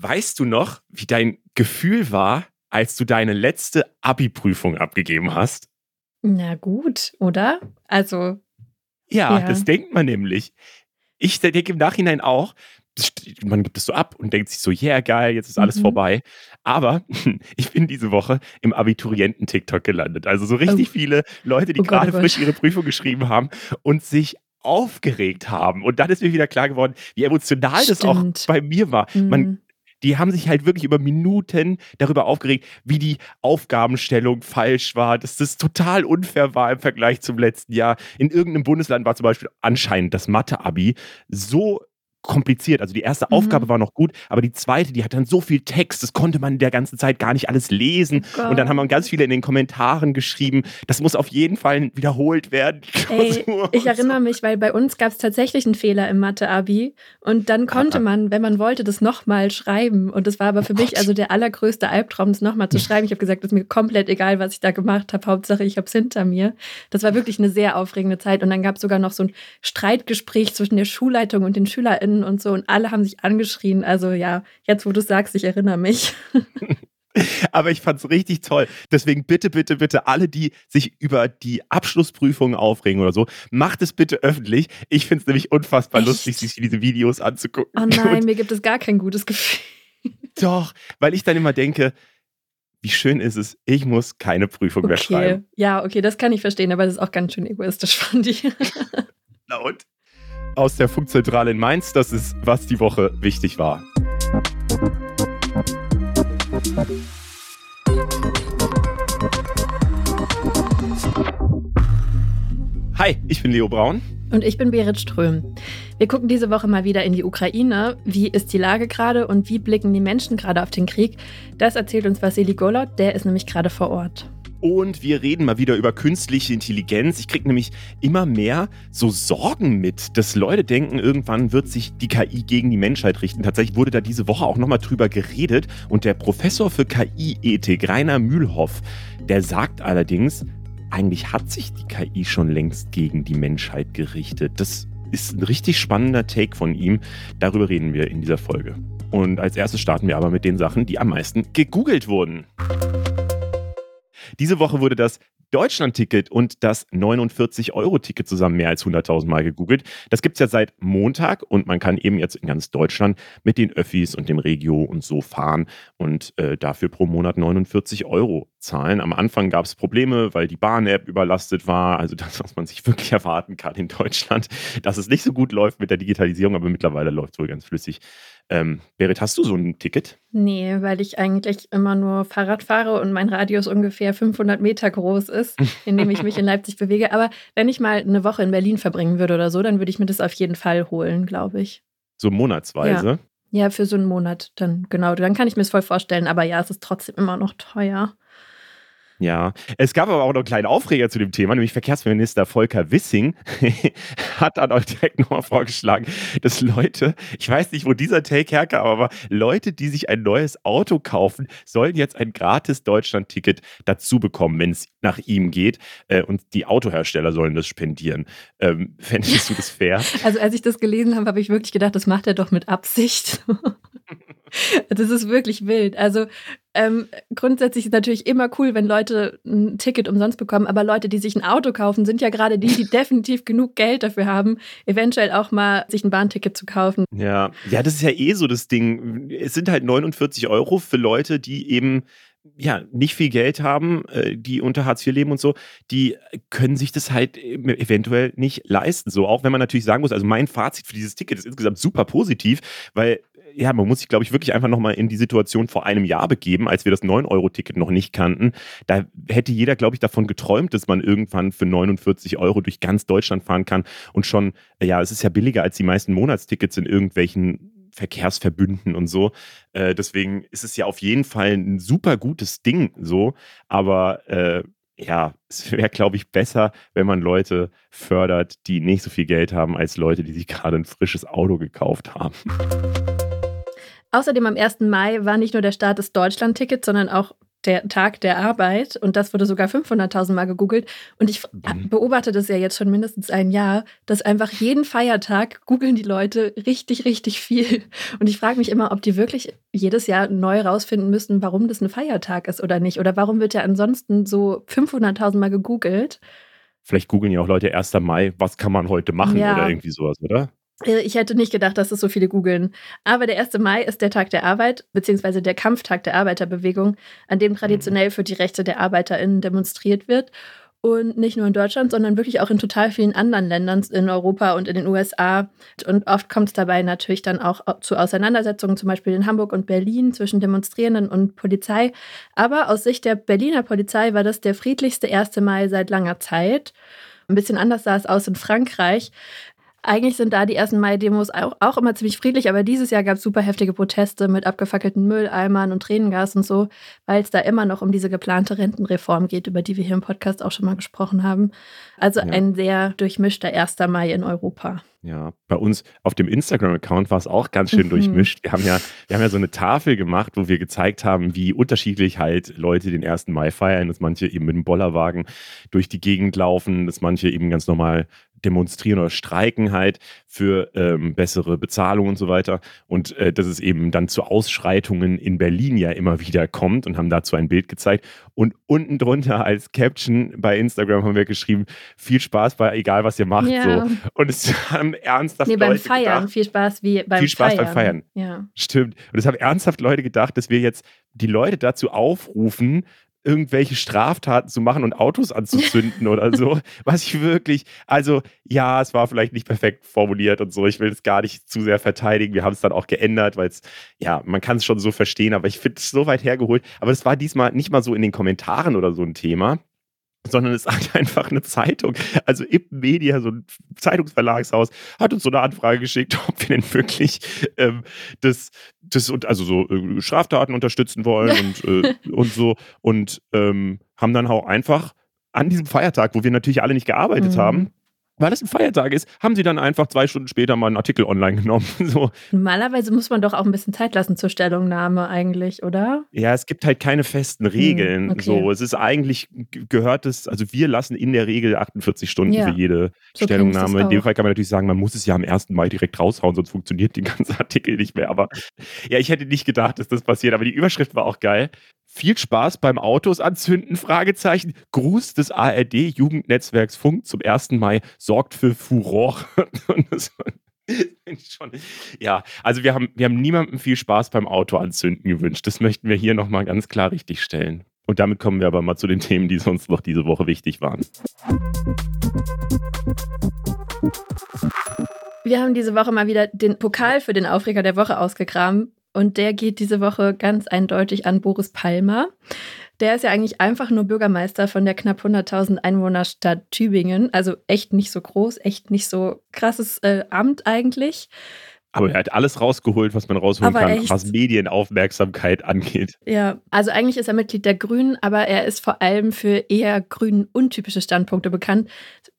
Weißt du noch, wie dein Gefühl war, als du deine letzte Abi-Prüfung abgegeben hast? Na gut, oder? Also. Ja, ja. das denkt man nämlich. Ich denke im Nachhinein auch, man gibt es so ab und denkt sich so, yeah, geil, jetzt ist alles mhm. vorbei. Aber ich bin diese Woche im Abiturienten-TikTok gelandet. Also so richtig oh. viele Leute, die oh gerade oh frisch ihre Prüfung geschrieben haben und sich aufgeregt haben. Und dann ist mir wieder klar geworden, wie emotional Stimmt. das auch bei mir war. Mhm. Man, die haben sich halt wirklich über Minuten darüber aufgeregt, wie die Aufgabenstellung falsch war, dass das total unfair war im Vergleich zum letzten Jahr. In irgendeinem Bundesland war zum Beispiel anscheinend das Mathe-Abi so kompliziert. Also die erste mhm. Aufgabe war noch gut, aber die zweite, die hat dann so viel Text, das konnte man in der ganzen Zeit gar nicht alles lesen. Oh und dann haben wir ganz viele in den Kommentaren geschrieben, das muss auf jeden Fall wiederholt werden. Ey, ich erinnere mich, weil bei uns gab es tatsächlich einen Fehler im Mathe-Abi und dann konnte man, wenn man wollte, das nochmal schreiben. Und das war aber für oh mich also der allergrößte Albtraum, das nochmal zu schreiben. Ich habe gesagt, es ist mir komplett egal, was ich da gemacht habe. Hauptsache, ich habe es hinter mir. Das war wirklich eine sehr aufregende Zeit. Und dann gab es sogar noch so ein Streitgespräch zwischen der Schulleitung und den SchülerInnen HörerInnen und so und alle haben sich angeschrien. Also ja, jetzt wo du sagst, ich erinnere mich. Aber ich fand es richtig toll. Deswegen bitte, bitte, bitte, alle, die sich über die Abschlussprüfungen aufregen oder so, macht es bitte öffentlich. Ich finde es nämlich unfassbar Echt? lustig, sich diese Videos anzugucken. Oh nein, Und mir gibt es gar kein gutes Gefühl. Doch, weil ich dann immer denke, wie schön ist es, ich muss keine Prüfung okay. mehr schreiben. Ja, okay, das kann ich verstehen, aber das ist auch ganz schön egoistisch von dir. Na und? Aus der Funkzentrale in Mainz. Das ist, was die Woche wichtig war. Hi, ich bin Leo Braun. Und ich bin Berit Ström. Wir gucken diese Woche mal wieder in die Ukraine. Wie ist die Lage gerade und wie blicken die Menschen gerade auf den Krieg? Das erzählt uns Vasili Golot, der ist nämlich gerade vor Ort. Und wir reden mal wieder über künstliche Intelligenz. Ich kriege nämlich immer mehr so Sorgen mit, dass Leute denken, irgendwann wird sich die KI gegen die Menschheit richten. Tatsächlich wurde da diese Woche auch nochmal drüber geredet. Und der Professor für KI-Ethik, Rainer Mühlhoff, der sagt allerdings, eigentlich hat sich die KI schon längst gegen die Menschheit gerichtet. Das ist ein richtig spannender Take von ihm. Darüber reden wir in dieser Folge. Und als erstes starten wir aber mit den Sachen, die am meisten gegoogelt wurden. Diese Woche wurde das Deutschland-Ticket und das 49-Euro-Ticket zusammen mehr als 100.000 Mal gegoogelt. Das gibt es ja seit Montag und man kann eben jetzt in ganz Deutschland mit den Öffis und dem Regio und so fahren und äh, dafür pro Monat 49 Euro zahlen. Am Anfang gab es Probleme, weil die Bahn-App überlastet war. Also das, was man sich wirklich erwarten kann in Deutschland, dass es nicht so gut läuft mit der Digitalisierung, aber mittlerweile läuft es wohl ganz flüssig. Ähm, Berit, hast du so ein Ticket? Nee, weil ich eigentlich immer nur Fahrrad fahre und mein Radius ungefähr 500 Meter groß ist, in dem ich mich in Leipzig bewege. Aber wenn ich mal eine Woche in Berlin verbringen würde oder so, dann würde ich mir das auf jeden Fall holen, glaube ich. So monatsweise? Ja. ja, für so einen Monat dann, genau. Dann kann ich mir es voll vorstellen. Aber ja, es ist trotzdem immer noch teuer. Ja, es gab aber auch noch einen kleinen Aufreger zu dem Thema, nämlich Verkehrsminister Volker Wissing hat auch direkt nochmal vorgeschlagen, dass Leute, ich weiß nicht, wo dieser Take herkam, aber Leute, die sich ein neues Auto kaufen, sollen jetzt ein gratis Deutschland-Ticket dazu bekommen, wenn es nach ihm geht. Äh, und die Autohersteller sollen das spendieren. Ähm, fändest du das fair? Also als ich das gelesen habe, habe ich wirklich gedacht, das macht er doch mit Absicht. Das ist wirklich wild. Also ähm, grundsätzlich ist es natürlich immer cool, wenn Leute ein Ticket umsonst bekommen, aber Leute, die sich ein Auto kaufen, sind ja gerade die, die definitiv genug Geld dafür haben, eventuell auch mal sich ein Bahnticket zu kaufen. Ja, ja, das ist ja eh so das Ding. Es sind halt 49 Euro für Leute, die eben ja, nicht viel Geld haben, äh, die unter Hartz IV leben und so, die können sich das halt eventuell nicht leisten. So, auch wenn man natürlich sagen muss, also mein Fazit für dieses Ticket ist insgesamt super positiv, weil ja, man muss sich, glaube ich, wirklich einfach nochmal in die Situation vor einem Jahr begeben, als wir das 9-Euro-Ticket noch nicht kannten. Da hätte jeder, glaube ich, davon geträumt, dass man irgendwann für 49 Euro durch ganz Deutschland fahren kann und schon, ja, es ist ja billiger als die meisten Monatstickets in irgendwelchen Verkehrsverbünden und so. Äh, deswegen ist es ja auf jeden Fall ein super gutes Ding so, aber äh, ja, es wäre, glaube ich, besser, wenn man Leute fördert, die nicht so viel Geld haben, als Leute, die sich gerade ein frisches Auto gekauft haben. Außerdem am 1. Mai war nicht nur der Start des Deutschland-Tickets, sondern auch der Tag der Arbeit und das wurde sogar 500.000 Mal gegoogelt. Und ich mhm. beobachte das ja jetzt schon mindestens ein Jahr, dass einfach jeden Feiertag googeln die Leute richtig, richtig viel. Und ich frage mich immer, ob die wirklich jedes Jahr neu rausfinden müssen, warum das ein Feiertag ist oder nicht. Oder warum wird ja ansonsten so 500.000 Mal gegoogelt. Vielleicht googeln ja auch Leute 1. Mai, was kann man heute machen ja. oder irgendwie sowas, oder? Äh, ich hätte nicht gedacht, dass es so viele googeln. Aber der 1. Mai ist der Tag der Arbeit, beziehungsweise der Kampftag der Arbeiterbewegung, an dem traditionell für die Rechte der ArbeiterInnen demonstriert wird. Und nicht nur in Deutschland, sondern wirklich auch in total vielen anderen Ländern in Europa und in den USA. Und oft kommt es dabei natürlich dann auch zu Auseinandersetzungen, zum Beispiel in Hamburg und Berlin zwischen Demonstrierenden und Polizei. Aber aus Sicht der Berliner Polizei war das der friedlichste 1. Mai seit langer Zeit. Ein bisschen anders sah es aus in Frankreich. Eigentlich sind da die ersten Mai-Demos auch, auch, immer ziemlich friedlich, aber dieses Jahr gab es super heftige Proteste mit abgefackelten Mülleimern und Tränengas und so, weil es da immer noch um diese geplante Rentenreform geht, über die wir hier im Podcast auch schon mal gesprochen haben. Also ja. ein sehr durchmischter 1. Mai in Europa. Ja, bei uns auf dem Instagram-Account war es auch ganz schön mhm. durchmischt. Wir haben, ja, wir haben ja so eine Tafel gemacht, wo wir gezeigt haben, wie unterschiedlich halt Leute den 1. Mai feiern, dass manche eben mit dem Bollerwagen durch die Gegend laufen, dass manche eben ganz normal demonstrieren oder streiken halt für ähm, bessere Bezahlung und so weiter. Und äh, dass es eben dann zu Ausschreitungen in Berlin ja immer wieder kommt und haben dazu ein Bild gezeigt. Und unten drunter als Caption bei Instagram haben wir geschrieben, viel Spaß bei egal was ihr macht. Ja. So. Und es haben ernsthaft nee, beim Leute Feiern, gedacht, viel Spaß wie beim viel Spaß Feiern. beim Feiern. Ja. Stimmt. Und es haben ernsthaft Leute gedacht, dass wir jetzt die Leute dazu aufrufen, irgendwelche Straftaten zu machen und Autos anzuzünden oder so. Was ich wirklich, also ja, es war vielleicht nicht perfekt formuliert und so. Ich will es gar nicht zu sehr verteidigen. Wir haben es dann auch geändert, weil es, ja, man kann es schon so verstehen, aber ich finde es so weit hergeholt. Aber es war diesmal nicht mal so in den Kommentaren oder so ein Thema, sondern es hat einfach eine Zeitung, also Ip Media, so ein Zeitungsverlagshaus, hat uns so eine Anfrage geschickt, ob wir denn wirklich ähm, das, das also so äh, Straftaten unterstützen wollen und, äh, und so und ähm, haben dann auch einfach an diesem Feiertag, wo wir natürlich alle nicht gearbeitet mhm. haben, weil es ein Feiertag ist, haben sie dann einfach zwei Stunden später mal einen Artikel online genommen. So. Normalerweise muss man doch auch ein bisschen Zeit lassen zur Stellungnahme eigentlich, oder? Ja, es gibt halt keine festen hm, Regeln. okay. So, es ist eigentlich gehört es, also wir lassen in der Regel 48 Stunden ja. für jede so Stellungnahme. In dem Fall kann man natürlich sagen, man muss es ja am 1. Mai direkt raushauen, sonst funktioniert der ganze Artikel nicht mehr. Aber ja, ich hätte nicht gedacht, dass das passiert, aber die Überschrift war auch geil. Viel Spaß beim Autos anzünden? Fragezeichen. Gruß des ARD Jugendnetzwerks Funk zum 1. Mai sorgt für Furore. Ja, also wir haben, wir haben niemandem viel Spaß beim Auto anzünden gewünscht. Das möchten wir hier nochmal ganz klar richtig stellen. Und damit kommen wir aber mal zu den Themen, die sonst noch diese Woche wichtig waren. Wir haben diese Woche mal wieder den Pokal für den Aufreger der Woche ausgegraben. Und der geht diese Woche ganz eindeutig an Boris Palmer. Der ist ja eigentlich einfach nur Bürgermeister von der knapp 100.000 Einwohnerstadt Tübingen. Also echt nicht so groß, echt nicht so krasses äh, Amt eigentlich. Aber er hat alles rausgeholt, was man rausholen aber kann, echt? was Medienaufmerksamkeit angeht. Ja, also eigentlich ist er Mitglied der Grünen, aber er ist vor allem für eher grünen untypische Standpunkte bekannt.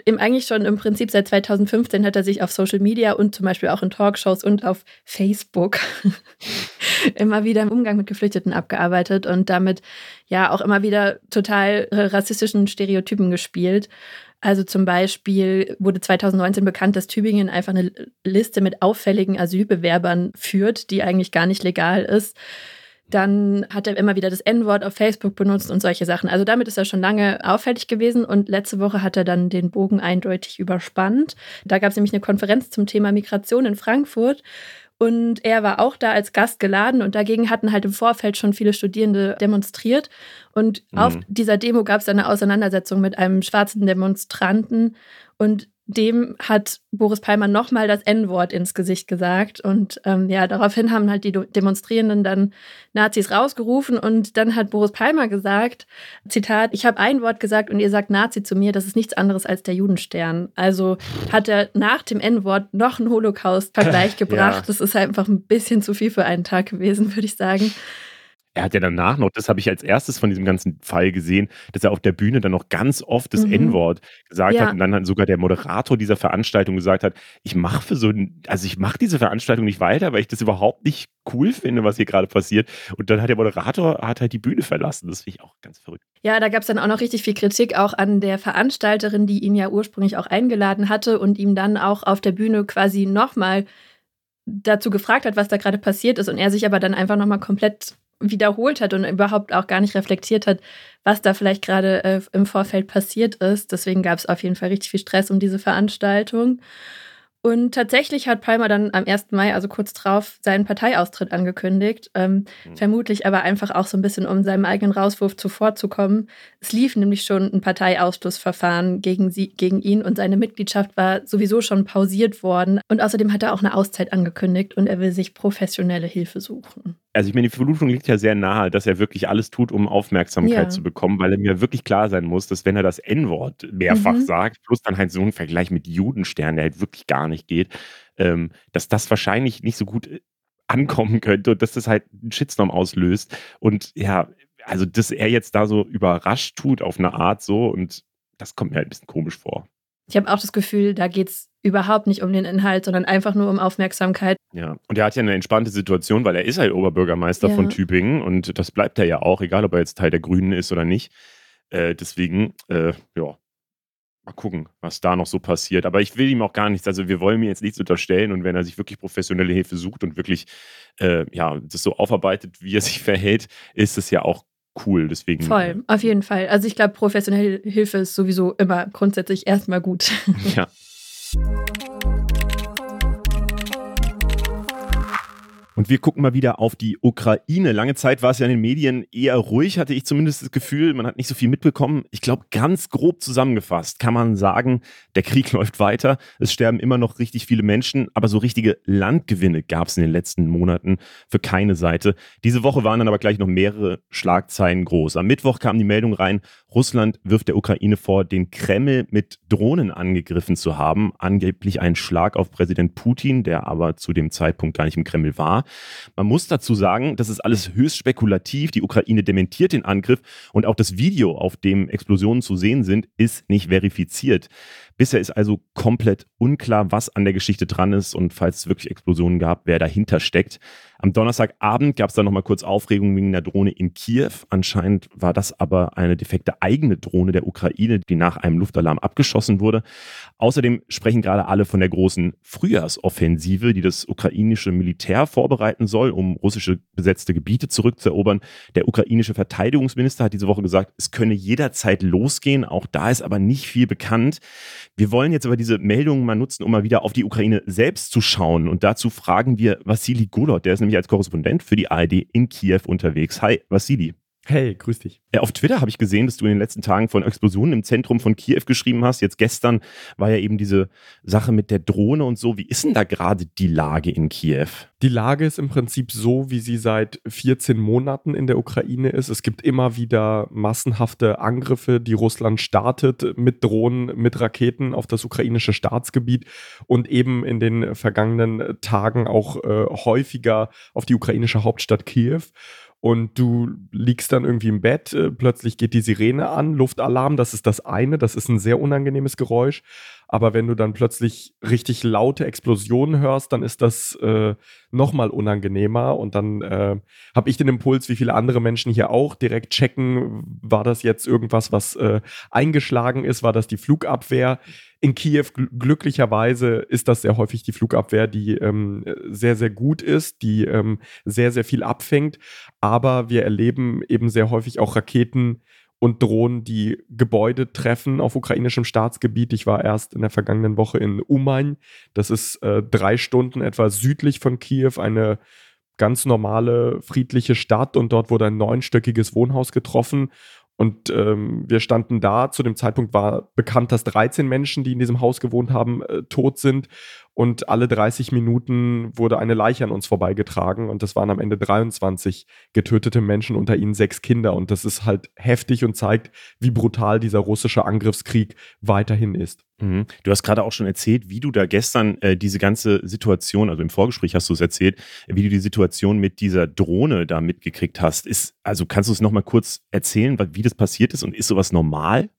Im, eigentlich schon im Prinzip seit 2015 hat er sich auf Social Media und zum Beispiel auch in Talkshows und auf Facebook immer wieder im Umgang mit Geflüchteten abgearbeitet und damit ja auch immer wieder total rassistischen Stereotypen gespielt. Also zum Beispiel wurde 2019 bekannt, dass Tübingen einfach eine Liste mit auffälligen Asylbewerbern führt, die eigentlich gar nicht legal ist. Dann hat er immer wieder das N-Wort auf Facebook benutzt und solche Sachen. Also damit ist er schon lange auffällig gewesen und letzte Woche hat er dann den Bogen eindeutig überspannt. Da gab es nämlich eine Konferenz zum Thema Migration in Frankfurt und er war auch da als Gast geladen und dagegen hatten halt im Vorfeld schon viele Studierende demonstriert. Und mhm. auf dieser Demo gab es eine Auseinandersetzung mit einem schwarzen Demonstranten. Und dem hat Boris Palmer nochmal das N-Wort ins Gesicht gesagt. Und ähm, ja, daraufhin haben halt die Demonstrierenden dann Nazis rausgerufen. Und dann hat Boris Palmer gesagt, Zitat, ich habe ein Wort gesagt und ihr sagt Nazi zu mir, das ist nichts anderes als der Judenstern. Also hat er nach dem N-Wort noch einen Holocaust-Vergleich gebracht. Ja. Das ist halt einfach ein bisschen zu viel für einen Tag gewesen, würde ich sagen. Er hat ja danach noch, das habe ich als erstes von diesem ganzen Fall gesehen, dass er auf der Bühne dann noch ganz oft das mhm. N-Wort gesagt ja. hat und dann hat sogar der Moderator dieser Veranstaltung gesagt hat, ich mache für so also ich mache diese Veranstaltung nicht weiter, weil ich das überhaupt nicht cool finde, was hier gerade passiert. Und dann hat der Moderator hat halt die Bühne verlassen. Das finde ich auch ganz verrückt. Ja, da gab es dann auch noch richtig viel Kritik auch an der Veranstalterin, die ihn ja ursprünglich auch eingeladen hatte und ihm dann auch auf der Bühne quasi nochmal dazu gefragt hat, was da gerade passiert ist und er sich aber dann einfach nochmal komplett wiederholt hat und überhaupt auch gar nicht reflektiert hat, was da vielleicht gerade äh, im Vorfeld passiert ist. Deswegen gab es auf jeden Fall richtig viel Stress um diese Veranstaltung. Und tatsächlich hat Palmer dann am 1. Mai, also kurz drauf, seinen Parteiaustritt angekündigt. Ähm, mhm. Vermutlich aber einfach auch so ein bisschen, um seinem eigenen Rauswurf zuvorzukommen. Es lief nämlich schon ein Parteiausschlussverfahren gegen, sie, gegen ihn und seine Mitgliedschaft war sowieso schon pausiert worden. Und außerdem hat er auch eine Auszeit angekündigt und er will sich professionelle Hilfe suchen also ich meine, die Vermutung liegt ja sehr nahe, dass er wirklich alles tut, um Aufmerksamkeit ja. zu bekommen, weil er mir wirklich klar sein muss, dass wenn er das N-Wort mehrfach mhm. sagt, plus dann halt so ein Vergleich mit Judenstern, der halt wirklich gar nicht geht, ähm, dass das wahrscheinlich nicht so gut äh, ankommen könnte und dass das halt einen Shitstorm auslöst. Und ja, also dass er jetzt da so überrascht tut auf eine Art so und das kommt mir halt ein bisschen komisch vor. Ich habe auch das Gefühl, da geht es überhaupt nicht um den Inhalt, sondern einfach nur um Aufmerksamkeit. Ja, und er hat ja eine entspannte Situation, weil er ist halt Oberbürgermeister ja. von Tübingen und das bleibt er ja auch, egal ob er jetzt Teil der Grünen ist oder nicht. Äh, deswegen, äh, ja, mal gucken, was da noch so passiert. Aber ich will ihm auch gar nichts, also wir wollen mir jetzt nichts unterstellen und wenn er sich wirklich professionelle Hilfe sucht und wirklich, äh, ja, das so aufarbeitet, wie er sich verhält, ist es ja auch cool. Deswegen. Voll, auf jeden Fall. Also ich glaube, professionelle Hilfe ist sowieso immer grundsätzlich erstmal gut. Ja. Und wir gucken mal wieder auf die Ukraine. Lange Zeit war es ja in den Medien eher ruhig, hatte ich zumindest das Gefühl. Man hat nicht so viel mitbekommen. Ich glaube, ganz grob zusammengefasst kann man sagen, der Krieg läuft weiter. Es sterben immer noch richtig viele Menschen, aber so richtige Landgewinne gab es in den letzten Monaten für keine Seite. Diese Woche waren dann aber gleich noch mehrere Schlagzeilen groß. Am Mittwoch kam die Meldung rein, Russland wirft der Ukraine vor, den Kreml mit Drohnen angegriffen zu haben. Angeblich ein Schlag auf Präsident Putin, der aber zu dem Zeitpunkt gar nicht im Kreml war. Man muss dazu sagen, das ist alles höchst spekulativ. Die Ukraine dementiert den Angriff und auch das Video, auf dem Explosionen zu sehen sind, ist nicht verifiziert. Bisher ist also komplett unklar, was an der Geschichte dran ist und falls es wirklich Explosionen gab, wer dahinter steckt. Am Donnerstagabend gab es dann nochmal kurz Aufregung wegen einer Drohne in Kiew. Anscheinend war das aber eine defekte eigene Drohne der Ukraine, die nach einem Luftalarm abgeschossen wurde. Außerdem sprechen gerade alle von der großen Frühjahrsoffensive, die das ukrainische Militär vorbereiten soll, um russische besetzte Gebiete zurückzuerobern. Der ukrainische Verteidigungsminister hat diese Woche gesagt, es könne jederzeit losgehen. Auch da ist aber nicht viel bekannt. Wir wollen jetzt aber diese Meldungen mal nutzen, um mal wieder auf die Ukraine selbst zu schauen. Und dazu fragen wir Vassili Golod, der ist als Korrespondent für die ARD in Kiew unterwegs. Hi, Vassili. Hey, grüß dich. Ja, auf Twitter habe ich gesehen, dass du in den letzten Tagen von Explosionen im Zentrum von Kiew geschrieben hast. Jetzt gestern war ja eben diese Sache mit der Drohne und so. Wie ist denn da gerade die Lage in Kiew? Die Lage ist im Prinzip so, wie sie seit 14 Monaten in der Ukraine ist. Es gibt immer wieder massenhafte Angriffe, die Russland startet mit Drohnen, mit Raketen auf das ukrainische Staatsgebiet und eben in den vergangenen Tagen auch äh, häufiger auf die ukrainische Hauptstadt Kiew und du liegst dann irgendwie im Bett, äh, plötzlich geht die Sirene an, Luftalarm, das ist das eine, das ist ein sehr unangenehmes Geräusch. Aber wenn du dann plötzlich richtig laute Explosionen hörst, dann ist das äh, nochmal unangenehmer. Und dann äh, habe ich den Impuls, wie viele andere Menschen hier auch, direkt checken, war das jetzt irgendwas, was äh, eingeschlagen ist, war das die Flugabwehr? In Kiew gl glücklicherweise ist das sehr häufig die Flugabwehr, die ähm, sehr, sehr gut ist, die ähm, sehr, sehr viel abfängt. Aber wir erleben eben sehr häufig auch Raketen, und Drohnen, die Gebäude treffen auf ukrainischem Staatsgebiet. Ich war erst in der vergangenen Woche in Umain. Das ist äh, drei Stunden etwa südlich von Kiew, eine ganz normale, friedliche Stadt. Und dort wurde ein neunstöckiges Wohnhaus getroffen. Und ähm, wir standen da. Zu dem Zeitpunkt war bekannt, dass 13 Menschen, die in diesem Haus gewohnt haben, äh, tot sind. Und alle 30 Minuten wurde eine Leiche an uns vorbeigetragen und das waren am Ende 23 getötete Menschen, unter ihnen sechs Kinder und das ist halt heftig und zeigt, wie brutal dieser russische Angriffskrieg weiterhin ist. Mhm. Du hast gerade auch schon erzählt, wie du da gestern äh, diese ganze Situation, also im Vorgespräch hast du es erzählt, wie du die Situation mit dieser Drohne da mitgekriegt hast. Ist, also kannst du es nochmal kurz erzählen, wie das passiert ist und ist sowas normal?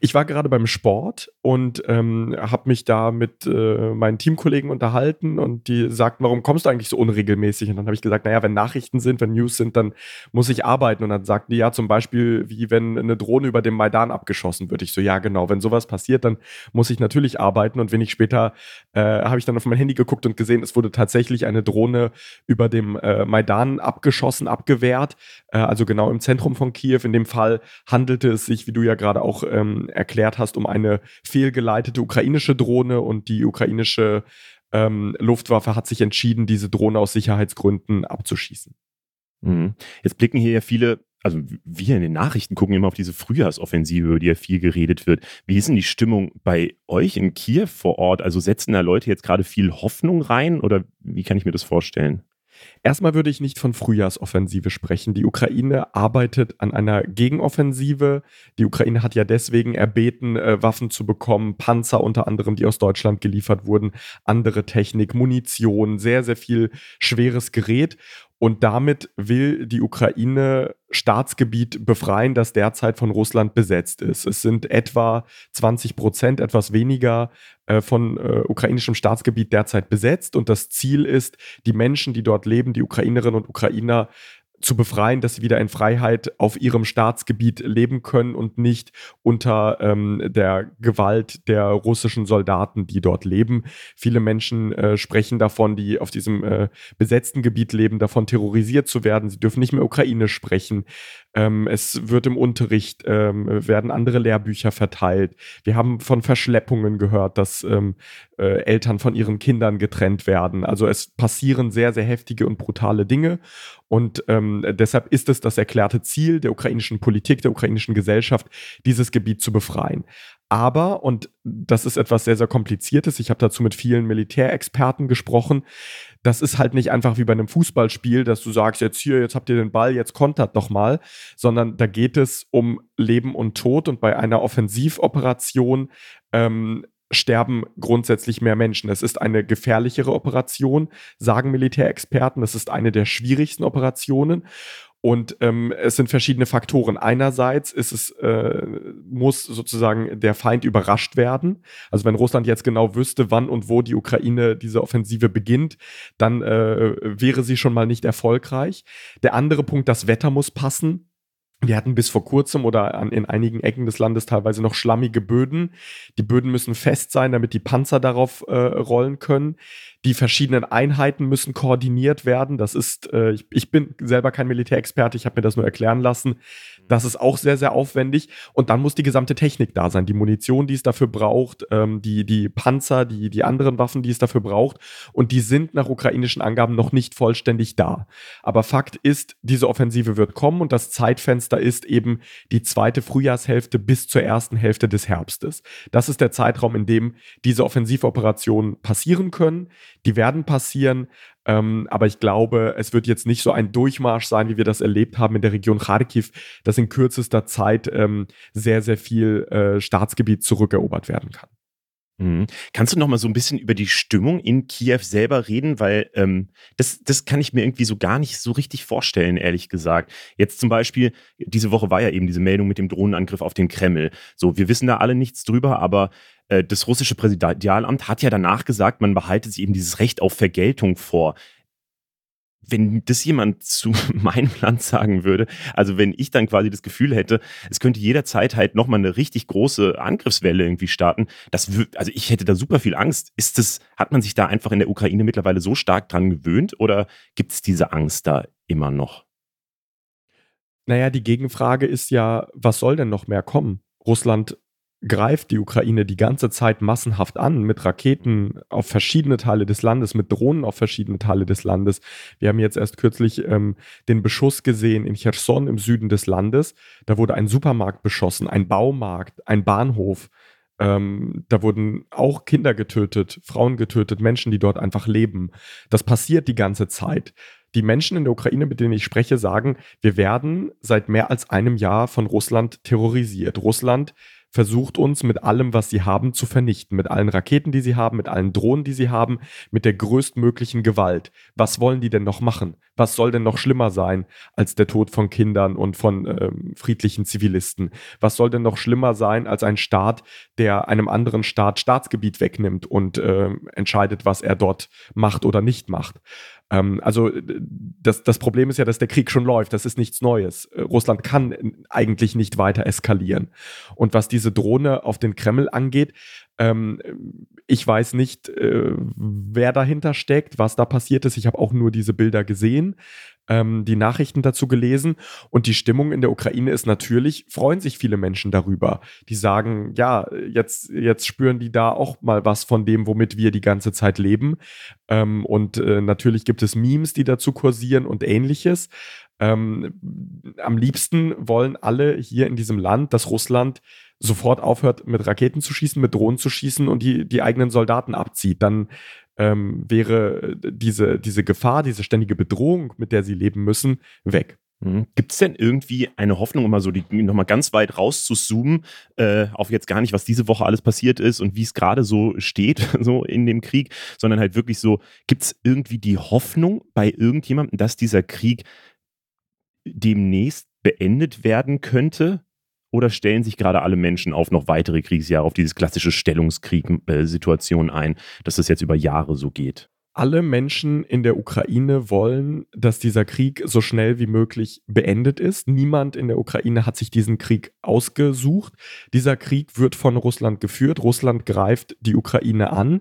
Ich war gerade beim Sport und ähm, habe mich da mit äh, meinen Teamkollegen unterhalten und die sagten, warum kommst du eigentlich so unregelmäßig? Und dann habe ich gesagt, naja, wenn Nachrichten sind, wenn News sind, dann muss ich arbeiten. Und dann sagten die, ja, zum Beispiel, wie wenn eine Drohne über dem Maidan abgeschossen wird. Ich so, ja, genau, wenn sowas passiert, dann muss ich natürlich arbeiten. Und wenn ich später, äh, habe ich dann auf mein Handy geguckt und gesehen, es wurde tatsächlich eine Drohne über dem äh, Maidan abgeschossen, abgewehrt, äh, also genau im Zentrum von Kiew. In dem Fall handelte es sich, wie du ja gerade auch ähm, erklärt hast, um eine fehlgeleitete ukrainische Drohne und die ukrainische ähm, Luftwaffe hat sich entschieden, diese Drohne aus Sicherheitsgründen abzuschießen. Mhm. Jetzt blicken hier ja viele also wir in den Nachrichten gucken immer auf diese Frühjahrsoffensive, über die ja viel geredet wird. Wie ist denn die Stimmung bei euch in Kiew vor Ort? Also setzen da Leute jetzt gerade viel Hoffnung rein oder wie kann ich mir das vorstellen? Erstmal würde ich nicht von Frühjahrsoffensive sprechen. Die Ukraine arbeitet an einer Gegenoffensive. Die Ukraine hat ja deswegen erbeten, äh, Waffen zu bekommen, Panzer unter anderem, die aus Deutschland geliefert wurden, andere Technik, Munition, sehr, sehr viel schweres Gerät. Und damit will die Ukraine Staatsgebiet befreien, das derzeit von Russland besetzt ist. Es sind etwa 20 Prozent, etwas weniger äh, von äh, ukrainischem Staatsgebiet derzeit besetzt. Und das Ziel ist, die Menschen, die dort leben, die Ukrainerinnen und Ukrainer, zu befreien, dass sie wieder in Freiheit auf ihrem Staatsgebiet leben können und nicht unter ähm, der Gewalt der russischen Soldaten, die dort leben. Viele Menschen äh, sprechen davon, die auf diesem äh, besetzten Gebiet leben, davon terrorisiert zu werden. Sie dürfen nicht mehr Ukrainisch sprechen. Ähm, es wird im Unterricht, ähm, werden andere Lehrbücher verteilt. Wir haben von Verschleppungen gehört, dass ähm, äh, Eltern von ihren Kindern getrennt werden. Also es passieren sehr, sehr heftige und brutale Dinge. Und ähm, deshalb ist es das erklärte Ziel der ukrainischen Politik, der ukrainischen Gesellschaft, dieses Gebiet zu befreien. Aber, und das ist etwas sehr, sehr Kompliziertes, ich habe dazu mit vielen Militärexperten gesprochen, das ist halt nicht einfach wie bei einem Fußballspiel, dass du sagst, jetzt hier, jetzt habt ihr den Ball, jetzt kontert doch mal, sondern da geht es um Leben und Tod und bei einer Offensivoperation ähm, sterben grundsätzlich mehr Menschen. Es ist eine gefährlichere Operation, sagen Militärexperten. Es ist eine der schwierigsten Operationen. Und ähm, es sind verschiedene Faktoren. Einerseits ist es, äh, muss sozusagen der Feind überrascht werden. Also wenn Russland jetzt genau wüsste, wann und wo die Ukraine diese Offensive beginnt, dann äh, wäre sie schon mal nicht erfolgreich. Der andere Punkt, das Wetter muss passen. Wir hatten bis vor kurzem oder an, in einigen Ecken des Landes teilweise noch schlammige Böden. Die Böden müssen fest sein, damit die Panzer darauf äh, rollen können. Die verschiedenen Einheiten müssen koordiniert werden. Das ist, äh, ich, ich, bin selber kein Militärexperte, ich habe mir das nur erklären lassen. Das ist auch sehr, sehr aufwendig. Und dann muss die gesamte Technik da sein. Die Munition, die es dafür braucht, ähm, die, die Panzer, die, die anderen Waffen, die es dafür braucht. Und die sind nach ukrainischen Angaben noch nicht vollständig da. Aber Fakt ist, diese Offensive wird kommen und das Zeitfenster ist eben die zweite Frühjahrshälfte bis zur ersten Hälfte des Herbstes. Das ist der Zeitraum, in dem diese Offensivoperationen passieren können. Die werden passieren, ähm, aber ich glaube, es wird jetzt nicht so ein Durchmarsch sein, wie wir das erlebt haben in der Region Kharkiv, dass in kürzester Zeit ähm, sehr, sehr viel äh, Staatsgebiet zurückerobert werden kann. Mhm. Kannst du noch mal so ein bisschen über die Stimmung in Kiew selber reden? Weil ähm, das, das kann ich mir irgendwie so gar nicht so richtig vorstellen, ehrlich gesagt. Jetzt zum Beispiel, diese Woche war ja eben diese Meldung mit dem Drohnenangriff auf den Kreml. So, wir wissen da alle nichts drüber, aber äh, das russische Präsidialamt hat ja danach gesagt, man behalte sich eben dieses Recht auf Vergeltung vor wenn das jemand zu meinem Land sagen würde, also wenn ich dann quasi das Gefühl hätte, es könnte jederzeit halt nochmal eine richtig große Angriffswelle irgendwie starten, das also ich hätte da super viel Angst. Ist das, hat man sich da einfach in der Ukraine mittlerweile so stark dran gewöhnt oder gibt es diese Angst da immer noch? Naja, die Gegenfrage ist ja, was soll denn noch mehr kommen? Russland greift die Ukraine die ganze Zeit massenhaft an mit Raketen auf verschiedene Teile des Landes, mit Drohnen auf verschiedene Teile des Landes. Wir haben jetzt erst kürzlich ähm, den Beschuss gesehen in Cherson im Süden des Landes. Da wurde ein Supermarkt beschossen, ein Baumarkt, ein Bahnhof. Ähm, da wurden auch Kinder getötet, Frauen getötet, Menschen, die dort einfach leben. Das passiert die ganze Zeit. Die Menschen in der Ukraine, mit denen ich spreche, sagen, wir werden seit mehr als einem Jahr von Russland terrorisiert. Russland versucht uns mit allem, was sie haben, zu vernichten. Mit allen Raketen, die sie haben, mit allen Drohnen, die sie haben, mit der größtmöglichen Gewalt. Was wollen die denn noch machen? Was soll denn noch schlimmer sein als der Tod von Kindern und von ähm, friedlichen Zivilisten? Was soll denn noch schlimmer sein als ein Staat, der einem anderen Staat Staatsgebiet wegnimmt und äh, entscheidet, was er dort macht oder nicht macht? Ähm, also das, das Problem ist ja, dass der Krieg schon läuft. Das ist nichts Neues. Äh, Russland kann eigentlich nicht weiter eskalieren. Und was diese Drohne auf den Kreml angeht, ähm, ich weiß nicht, äh, wer dahinter steckt, was da passiert ist. Ich habe auch nur diese Bilder gesehen ähm, die Nachrichten dazu gelesen und die Stimmung in der Ukraine ist natürlich, freuen sich viele Menschen darüber. Die sagen, ja, jetzt, jetzt spüren die da auch mal was von dem, womit wir die ganze Zeit leben. Ähm, und äh, natürlich gibt es Memes, die dazu kursieren und ähnliches. Ähm, am liebsten wollen alle hier in diesem Land, dass Russland sofort aufhört, mit Raketen zu schießen, mit Drohnen zu schießen und die, die eigenen Soldaten abzieht. Dann ähm, wäre diese, diese Gefahr, diese ständige Bedrohung, mit der sie leben müssen, weg. Mhm. Gibt es denn irgendwie eine Hoffnung, um mal so die nochmal ganz weit raus zu zoomen, äh, auf jetzt gar nicht, was diese Woche alles passiert ist und wie es gerade so steht, so in dem Krieg, sondern halt wirklich so, gibt es irgendwie die Hoffnung bei irgendjemandem, dass dieser Krieg demnächst beendet werden könnte? Oder stellen sich gerade alle Menschen auf noch weitere Kriegsjahre, auf dieses klassische Stellungskrieg-Situation ein, dass das jetzt über Jahre so geht? Alle Menschen in der Ukraine wollen, dass dieser Krieg so schnell wie möglich beendet ist. Niemand in der Ukraine hat sich diesen Krieg ausgesucht. Dieser Krieg wird von Russland geführt. Russland greift die Ukraine an.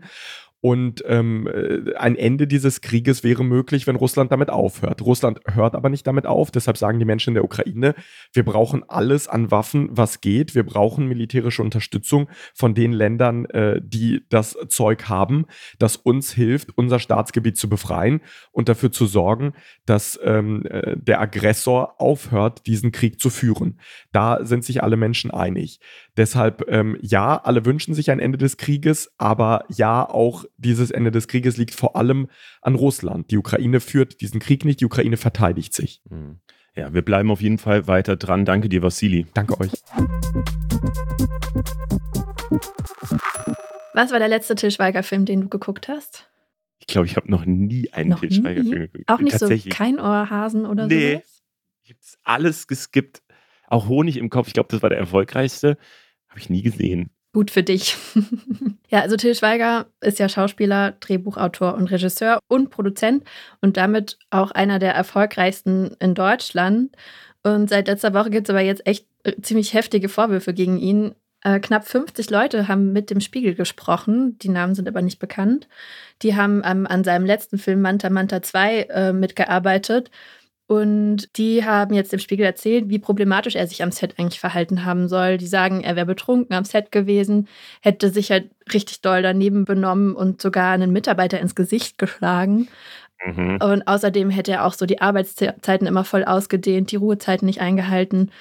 Und ähm, äh, ein Ende dieses Krieges wäre möglich, wenn Russland damit aufhört. Russland hört aber nicht damit auf. Deshalb sagen die Menschen in der Ukraine, wir brauchen alles an Waffen, was geht. Wir brauchen militärische Unterstützung von den Ländern, äh, die das Zeug haben, das uns hilft, unser Staatsgebiet zu befreien und dafür zu sorgen, dass ähm, äh, der Aggressor aufhört, diesen Krieg zu führen. Da sind sich alle Menschen einig. Deshalb, ähm, ja, alle wünschen sich ein Ende des Krieges, aber ja, auch dieses Ende des Krieges liegt vor allem an Russland. Die Ukraine führt diesen Krieg nicht, die Ukraine verteidigt sich. Hm. Ja, wir bleiben auf jeden Fall weiter dran. Danke dir, Vassili. Danke euch. Was war der letzte Til Schweiger-Film, den du geguckt hast? Ich glaube, ich habe noch nie einen noch Til Schweiger-Film geguckt. Auch nicht so kein Ohrhasen oder so? Nee, ich habe alles geskippt. Auch Honig im Kopf. Ich glaube, das war der erfolgreichste. Habe ich nie gesehen. Gut für dich. ja, also Till Schweiger ist ja Schauspieler, Drehbuchautor und Regisseur und Produzent und damit auch einer der erfolgreichsten in Deutschland. Und seit letzter Woche gibt es aber jetzt echt äh, ziemlich heftige Vorwürfe gegen ihn. Äh, knapp 50 Leute haben mit dem Spiegel gesprochen, die Namen sind aber nicht bekannt. Die haben ähm, an seinem letzten Film Manta Manta 2 äh, mitgearbeitet und die haben jetzt dem Spiegel erzählt, wie problematisch er sich am Set eigentlich verhalten haben soll. Die sagen, er wäre betrunken am Set gewesen, hätte sich halt richtig doll daneben benommen und sogar einen Mitarbeiter ins Gesicht geschlagen. Mhm. Und außerdem hätte er auch so die Arbeitszeiten immer voll ausgedehnt, die Ruhezeiten nicht eingehalten.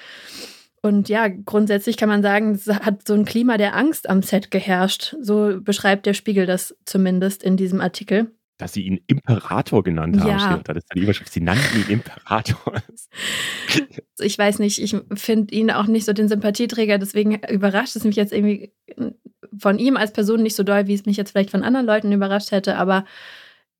Und ja, grundsätzlich kann man sagen, es hat so ein Klima der Angst am Set geherrscht. So beschreibt der Spiegel das zumindest in diesem Artikel dass sie ihn Imperator genannt haben. Ja. Steht. Das ist die Überschrift. Sie nannten ihn Imperator. ich weiß nicht, ich finde ihn auch nicht so den Sympathieträger, deswegen überrascht es mich jetzt irgendwie von ihm als Person nicht so doll, wie es mich jetzt vielleicht von anderen Leuten überrascht hätte, aber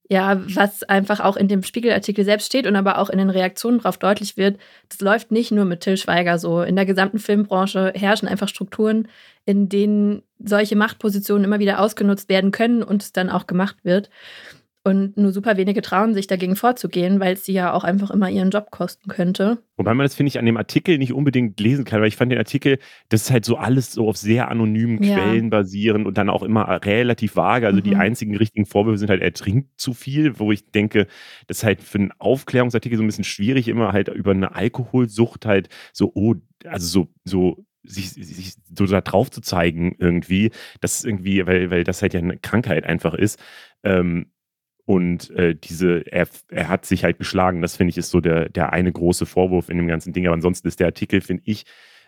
ja, was einfach auch in dem Spiegelartikel selbst steht und aber auch in den Reaktionen darauf deutlich wird, das läuft nicht nur mit Till Schweiger so. In der gesamten Filmbranche herrschen einfach Strukturen, in denen solche Machtpositionen immer wieder ausgenutzt werden können und es dann auch gemacht wird. Und nur super wenige trauen sich dagegen vorzugehen, weil es sie ja auch einfach immer ihren Job kosten könnte. Wobei man das, finde ich, an dem Artikel nicht unbedingt lesen kann, weil ich fand den Artikel, das ist halt so alles so auf sehr anonymen ja. Quellen basierend und dann auch immer relativ vage. Also mhm. die einzigen richtigen Vorwürfe sind halt, er trinkt zu viel, wo ich denke, das ist halt für einen Aufklärungsartikel so ein bisschen schwierig, immer halt über eine Alkoholsucht halt so, oh, also so, so sich, sich so da drauf zu zeigen irgendwie, das ist irgendwie, weil, weil das halt ja eine Krankheit einfach ist. Ähm, und äh, diese, er, er hat sich halt geschlagen. Das finde ich ist so der, der eine große Vorwurf in dem ganzen Ding. Aber ansonsten ist der Artikel, finde ich,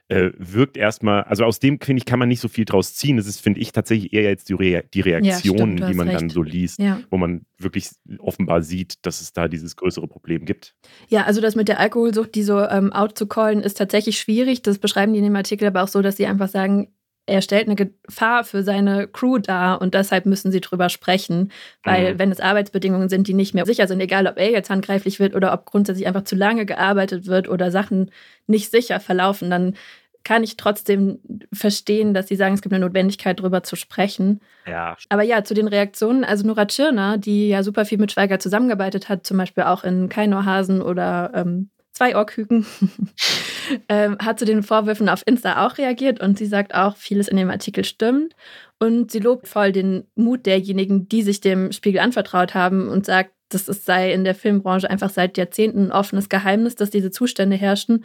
äh, wirkt erstmal, also aus dem, finde ich, kann man nicht so viel draus ziehen. Das ist, finde ich, tatsächlich eher jetzt die, Re die Reaktionen, ja, die man recht. dann so liest, ja. wo man wirklich offenbar sieht, dass es da dieses größere Problem gibt. Ja, also das mit der Alkoholsucht, die so ähm, out zu callen, ist tatsächlich schwierig. Das beschreiben die in dem Artikel aber auch so, dass sie einfach sagen, er stellt eine Gefahr für seine Crew dar und deshalb müssen sie drüber sprechen, weil mhm. wenn es Arbeitsbedingungen sind, die nicht mehr sicher sind, egal ob er jetzt handgreiflich wird oder ob grundsätzlich einfach zu lange gearbeitet wird oder Sachen nicht sicher verlaufen, dann kann ich trotzdem verstehen, dass sie sagen, es gibt eine Notwendigkeit, darüber zu sprechen. Ja. Aber ja, zu den Reaktionen, also Nora Tschirner, die ja super viel mit Schweiger zusammengearbeitet hat, zum Beispiel auch in Keinohasen oder ähm, zwei Orkhüken, ähm, hat zu den Vorwürfen auf Insta auch reagiert und sie sagt auch, vieles in dem Artikel stimmt. Und sie lobt voll den Mut derjenigen, die sich dem Spiegel anvertraut haben und sagt, dass es sei in der Filmbranche einfach seit Jahrzehnten ein offenes Geheimnis, dass diese Zustände herrschen.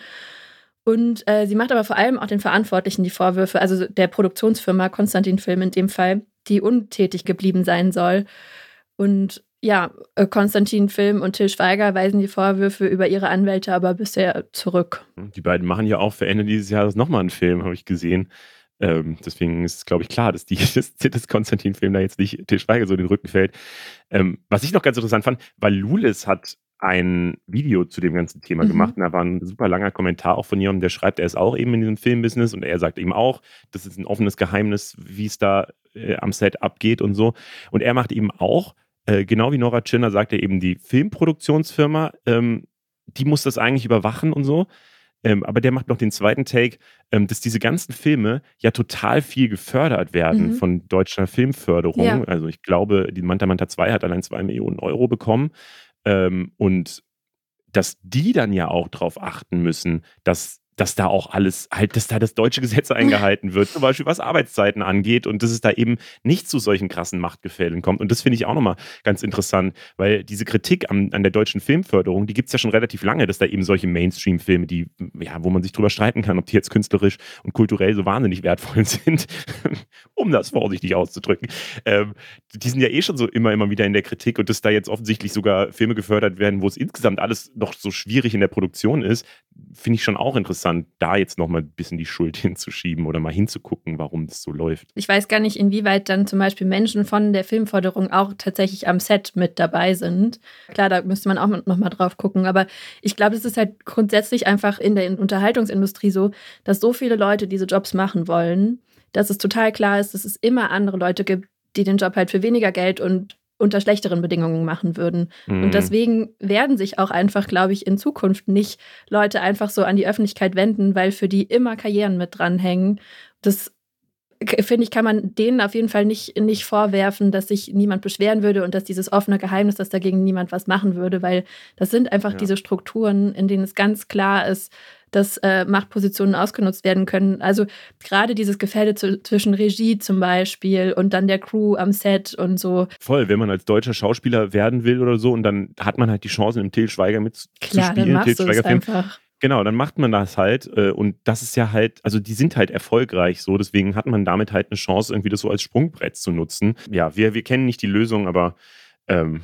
Und äh, sie macht aber vor allem auch den Verantwortlichen die Vorwürfe, also der Produktionsfirma Konstantin Film in dem Fall, die untätig geblieben sein soll. Und ja, äh, Konstantin Film und Till Schweiger weisen die Vorwürfe über ihre Anwälte aber bisher zurück. Die beiden machen ja auch für Ende dieses Jahres nochmal einen Film, habe ich gesehen. Ähm, deswegen ist es, glaube ich, klar, dass, die, dass, dass Konstantin-Film da jetzt nicht Till Schweiger so in den Rücken fällt. Ähm, was ich noch ganz interessant fand, weil Lulis hat ein Video zu dem ganzen Thema mhm. gemacht und da war ein super langer Kommentar auch von jemandem, der schreibt, er ist auch eben in diesem Filmbusiness und er sagt eben auch, das ist ein offenes Geheimnis, wie es da äh, am Set abgeht und so. Und er macht eben auch äh, genau wie Nora Tschirner sagt er eben, die Filmproduktionsfirma, ähm, die muss das eigentlich überwachen und so. Ähm, aber der macht noch den zweiten Take, ähm, dass diese ganzen Filme ja total viel gefördert werden mhm. von deutscher Filmförderung. Ja. Also ich glaube, die Manta Manta 2 hat allein 2 Millionen Euro bekommen. Ähm, und dass die dann ja auch darauf achten müssen, dass dass da auch alles, halt, dass da das deutsche Gesetz eingehalten wird, zum Beispiel was Arbeitszeiten angeht und dass es da eben nicht zu solchen krassen Machtgefällen kommt. Und das finde ich auch nochmal ganz interessant, weil diese Kritik an, an der deutschen Filmförderung, die gibt es ja schon relativ lange, dass da eben solche Mainstream-Filme, die, ja, wo man sich drüber streiten kann, ob die jetzt künstlerisch und kulturell so wahnsinnig wertvoll sind, um das vorsichtig auszudrücken, ähm, die sind ja eh schon so immer, immer wieder in der Kritik und dass da jetzt offensichtlich sogar Filme gefördert werden, wo es insgesamt alles noch so schwierig in der Produktion ist, finde ich schon auch interessant, da jetzt nochmal ein bisschen die Schuld hinzuschieben oder mal hinzugucken, warum das so läuft. Ich weiß gar nicht, inwieweit dann zum Beispiel Menschen von der Filmförderung auch tatsächlich am Set mit dabei sind. Klar, da müsste man auch nochmal drauf gucken, aber ich glaube, es ist halt grundsätzlich einfach in der Unterhaltungsindustrie so, dass so viele Leute diese Jobs machen wollen, dass es total klar ist, dass es immer andere Leute gibt, die den Job halt für weniger Geld und unter schlechteren Bedingungen machen würden. Mhm. Und deswegen werden sich auch einfach, glaube ich, in Zukunft nicht Leute einfach so an die Öffentlichkeit wenden, weil für die immer Karrieren mit dranhängen. Das finde ich, kann man denen auf jeden Fall nicht, nicht vorwerfen, dass sich niemand beschweren würde und dass dieses offene Geheimnis, dass dagegen niemand was machen würde, weil das sind einfach ja. diese Strukturen, in denen es ganz klar ist, dass äh, Machtpositionen ausgenutzt werden können. Also gerade dieses Gefälle zu, zwischen Regie zum Beispiel und dann der Crew am Set und so. Voll, wenn man als deutscher Schauspieler werden will oder so und dann hat man halt die Chance, im Til Schweiger mitzuspielen. Klar, dann machst Schweiger einfach. Genau, dann macht man das halt äh, und das ist ja halt, also die sind halt erfolgreich so, deswegen hat man damit halt eine Chance, irgendwie das so als Sprungbrett zu nutzen. Ja, wir, wir kennen nicht die Lösung, aber ähm,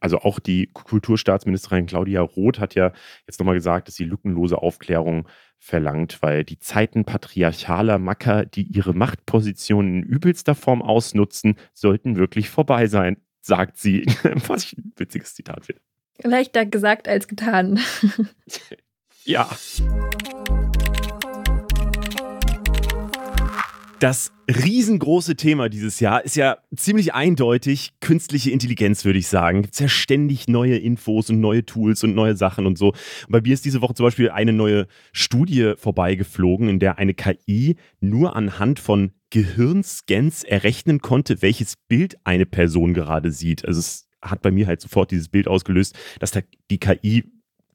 also auch die Kulturstaatsministerin Claudia Roth hat ja jetzt nochmal gesagt, dass sie lückenlose Aufklärung verlangt, weil die Zeiten patriarchaler Macker, die ihre Machtposition in übelster Form ausnutzen, sollten wirklich vorbei sein, sagt sie. Was ich ein witziges Zitat finde. Leichter gesagt als getan. ja. Das riesengroße Thema dieses Jahr ist ja ziemlich eindeutig künstliche Intelligenz, würde ich sagen. Gibt ja ständig neue Infos und neue Tools und neue Sachen und so. Und bei mir ist diese Woche zum Beispiel eine neue Studie vorbeigeflogen, in der eine KI nur anhand von Gehirnscans errechnen konnte, welches Bild eine Person gerade sieht. Also es hat bei mir halt sofort dieses Bild ausgelöst, dass da die KI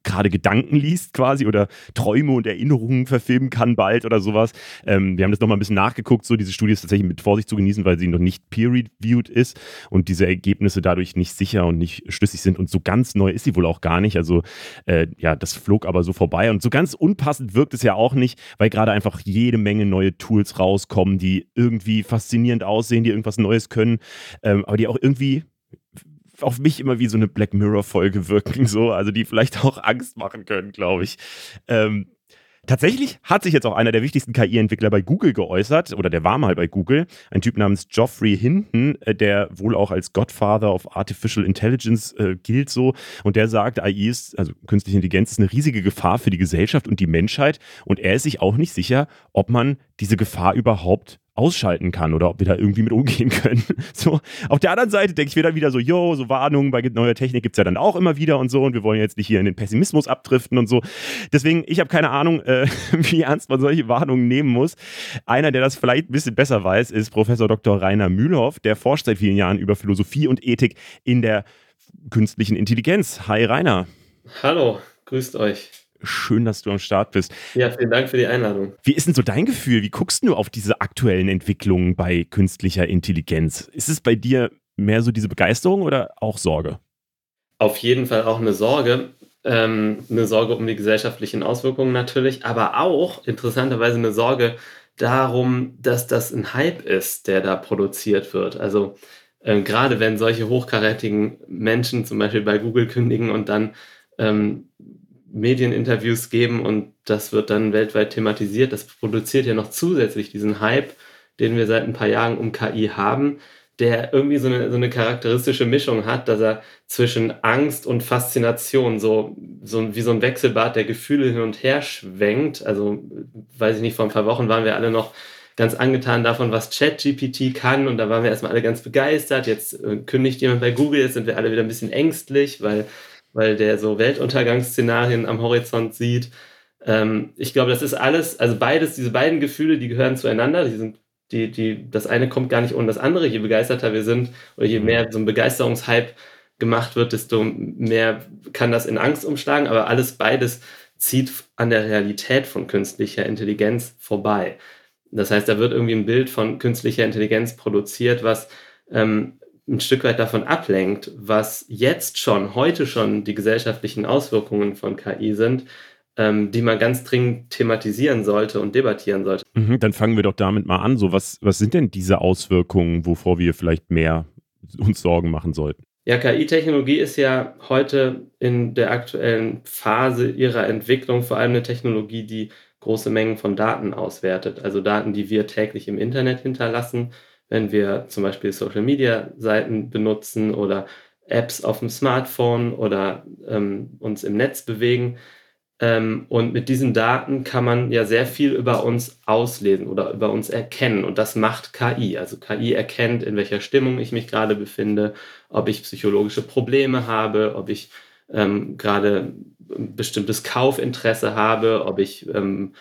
gerade Gedanken liest quasi oder Träume und Erinnerungen verfilmen kann bald oder sowas. Ähm, wir haben das nochmal ein bisschen nachgeguckt, so diese Studie ist tatsächlich mit Vorsicht zu genießen, weil sie noch nicht peer-reviewed ist und diese Ergebnisse dadurch nicht sicher und nicht schlüssig sind und so ganz neu ist sie wohl auch gar nicht. Also äh, ja, das flog aber so vorbei und so ganz unpassend wirkt es ja auch nicht, weil gerade einfach jede Menge neue Tools rauskommen, die irgendwie faszinierend aussehen, die irgendwas Neues können, ähm, aber die auch irgendwie auf mich immer wie so eine Black Mirror-Folge wirken, so, also die vielleicht auch Angst machen können, glaube ich. Ähm, Tatsächlich hat sich jetzt auch einer der wichtigsten KI-Entwickler bei Google geäußert, oder der war mal bei Google, ein Typ namens Geoffrey Hinton, äh, der wohl auch als Godfather of Artificial Intelligence äh, gilt so. Und der sagt, AI ist, also künstliche Intelligenz ist eine riesige Gefahr für die Gesellschaft und die Menschheit. Und er ist sich auch nicht sicher, ob man diese Gefahr überhaupt ausschalten kann oder ob wir da irgendwie mit umgehen können. So, auf der anderen Seite denke ich mir dann wieder so, yo, so Warnungen bei neuer Technik gibt es ja dann auch immer wieder und so und wir wollen jetzt nicht hier in den Pessimismus abdriften und so. Deswegen, ich habe keine Ahnung, äh, wie ernst man solche Warnungen nehmen muss. Einer, der das vielleicht ein bisschen besser weiß, ist Professor Dr. Rainer Mühlhoff, der forscht seit vielen Jahren über Philosophie und Ethik in der künstlichen Intelligenz. Hi Rainer. Hallo, grüßt euch. Schön, dass du am Start bist. Ja, vielen Dank für die Einladung. Wie ist denn so dein Gefühl? Wie guckst du auf diese aktuellen Entwicklungen bei künstlicher Intelligenz? Ist es bei dir mehr so diese Begeisterung oder auch Sorge? Auf jeden Fall auch eine Sorge. Ähm, eine Sorge um die gesellschaftlichen Auswirkungen natürlich, aber auch interessanterweise eine Sorge darum, dass das ein Hype ist, der da produziert wird. Also äh, gerade wenn solche hochkarätigen Menschen zum Beispiel bei Google kündigen und dann ähm, Medieninterviews geben und das wird dann weltweit thematisiert. Das produziert ja noch zusätzlich diesen Hype, den wir seit ein paar Jahren um KI haben, der irgendwie so eine, so eine charakteristische Mischung hat, dass er zwischen Angst und Faszination so, so wie so ein Wechselbad der Gefühle hin und her schwenkt. Also, weiß ich nicht, vor ein paar Wochen waren wir alle noch ganz angetan davon, was ChatGPT kann und da waren wir erstmal alle ganz begeistert. Jetzt äh, kündigt jemand bei Google, jetzt sind wir alle wieder ein bisschen ängstlich, weil weil der so Weltuntergangsszenarien am Horizont sieht. Ähm, ich glaube, das ist alles, also beides, diese beiden Gefühle, die gehören zueinander. Die sind, die, die, das eine kommt gar nicht ohne das andere. Je begeisterter wir sind oder je mehr so ein Begeisterungshype gemacht wird, desto mehr kann das in Angst umschlagen. Aber alles beides zieht an der Realität von künstlicher Intelligenz vorbei. Das heißt, da wird irgendwie ein Bild von künstlicher Intelligenz produziert, was ähm, ein Stück weit davon ablenkt, was jetzt schon, heute schon die gesellschaftlichen Auswirkungen von KI sind, ähm, die man ganz dringend thematisieren sollte und debattieren sollte. Mhm, dann fangen wir doch damit mal an. So, was, was sind denn diese Auswirkungen, wovor wir vielleicht mehr uns Sorgen machen sollten? Ja, KI-Technologie ist ja heute in der aktuellen Phase ihrer Entwicklung vor allem eine Technologie, die große Mengen von Daten auswertet. Also Daten, die wir täglich im Internet hinterlassen wenn wir zum Beispiel Social-Media-Seiten benutzen oder Apps auf dem Smartphone oder ähm, uns im Netz bewegen. Ähm, und mit diesen Daten kann man ja sehr viel über uns auslesen oder über uns erkennen. Und das macht KI. Also KI erkennt, in welcher Stimmung ich mich gerade befinde, ob ich psychologische Probleme habe, ob ich ähm, gerade bestimmtes Kaufinteresse habe, ob ich ähm,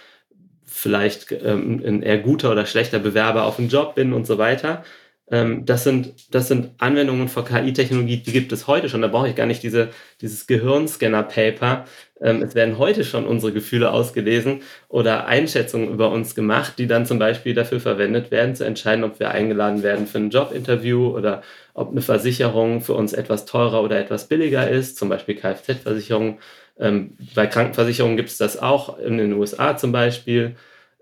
vielleicht ähm, ein eher guter oder schlechter Bewerber auf einen Job bin und so weiter. Ähm, das, sind, das sind Anwendungen von KI-Technologie, die gibt es heute schon. Da brauche ich gar nicht diese, dieses Gehirnscanner-Paper. Ähm, es werden heute schon unsere Gefühle ausgelesen oder Einschätzungen über uns gemacht, die dann zum Beispiel dafür verwendet werden, zu entscheiden, ob wir eingeladen werden für ein Jobinterview oder ob eine Versicherung für uns etwas teurer oder etwas billiger ist, zum Beispiel Kfz-Versicherung. Ähm, bei Krankenversicherungen gibt es das auch in den USA zum Beispiel.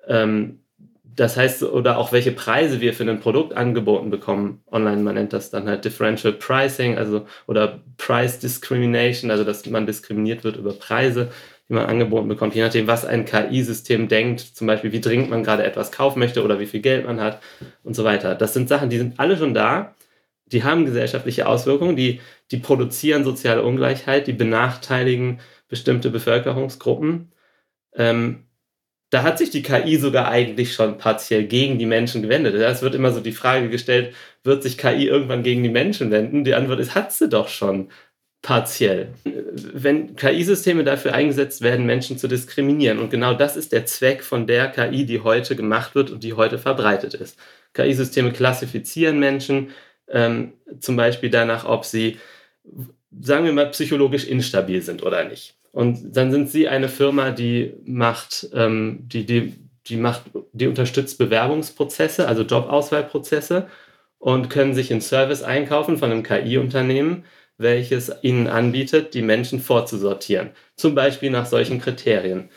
Ähm, das heißt, oder auch welche Preise wir für ein Produkt angeboten bekommen online. Man nennt das dann halt Differential Pricing, also oder Price Discrimination, also dass man diskriminiert wird über Preise, die man angeboten bekommt, je nachdem, was ein KI-System denkt, zum Beispiel, wie dringend man gerade etwas kaufen möchte oder wie viel Geld man hat und so weiter. Das sind Sachen, die sind alle schon da, die haben gesellschaftliche Auswirkungen, die, die produzieren soziale Ungleichheit, die benachteiligen bestimmte Bevölkerungsgruppen. Ähm, da hat sich die KI sogar eigentlich schon partiell gegen die Menschen gewendet. Es wird immer so die Frage gestellt, wird sich KI irgendwann gegen die Menschen wenden? Die Antwort ist, hat sie doch schon partiell. Wenn KI-Systeme dafür eingesetzt werden, Menschen zu diskriminieren. Und genau das ist der Zweck von der KI, die heute gemacht wird und die heute verbreitet ist. KI-Systeme klassifizieren Menschen ähm, zum Beispiel danach, ob sie, sagen wir mal, psychologisch instabil sind oder nicht. Und dann sind sie eine Firma, die macht, ähm, die, die, die macht, die unterstützt Bewerbungsprozesse, also Jobauswahlprozesse und können sich einen Service einkaufen von einem KI-Unternehmen, welches ihnen anbietet, die Menschen vorzusortieren. Zum Beispiel nach solchen Kriterien.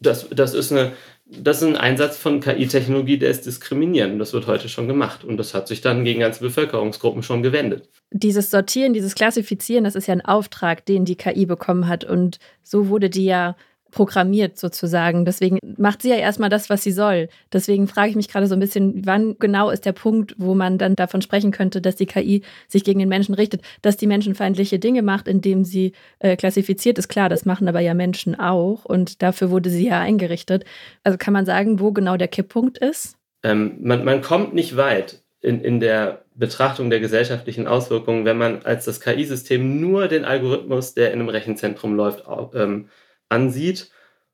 Das, das ist eine das ist ein Einsatz von KI-Technologie, der ist diskriminierend. Das wird heute schon gemacht. Und das hat sich dann gegen ganze Bevölkerungsgruppen schon gewendet. Dieses Sortieren, dieses Klassifizieren, das ist ja ein Auftrag, den die KI bekommen hat. Und so wurde die ja programmiert sozusagen. Deswegen macht sie ja erstmal das, was sie soll. Deswegen frage ich mich gerade so ein bisschen, wann genau ist der Punkt, wo man dann davon sprechen könnte, dass die KI sich gegen den Menschen richtet, dass die menschenfeindliche Dinge macht, indem sie äh, klassifiziert ist. Klar, das machen aber ja Menschen auch und dafür wurde sie ja eingerichtet. Also kann man sagen, wo genau der Kipppunkt ist? Ähm, man, man kommt nicht weit in, in der Betrachtung der gesellschaftlichen Auswirkungen, wenn man als das KI-System nur den Algorithmus, der in einem Rechenzentrum läuft, ähm, ansieht.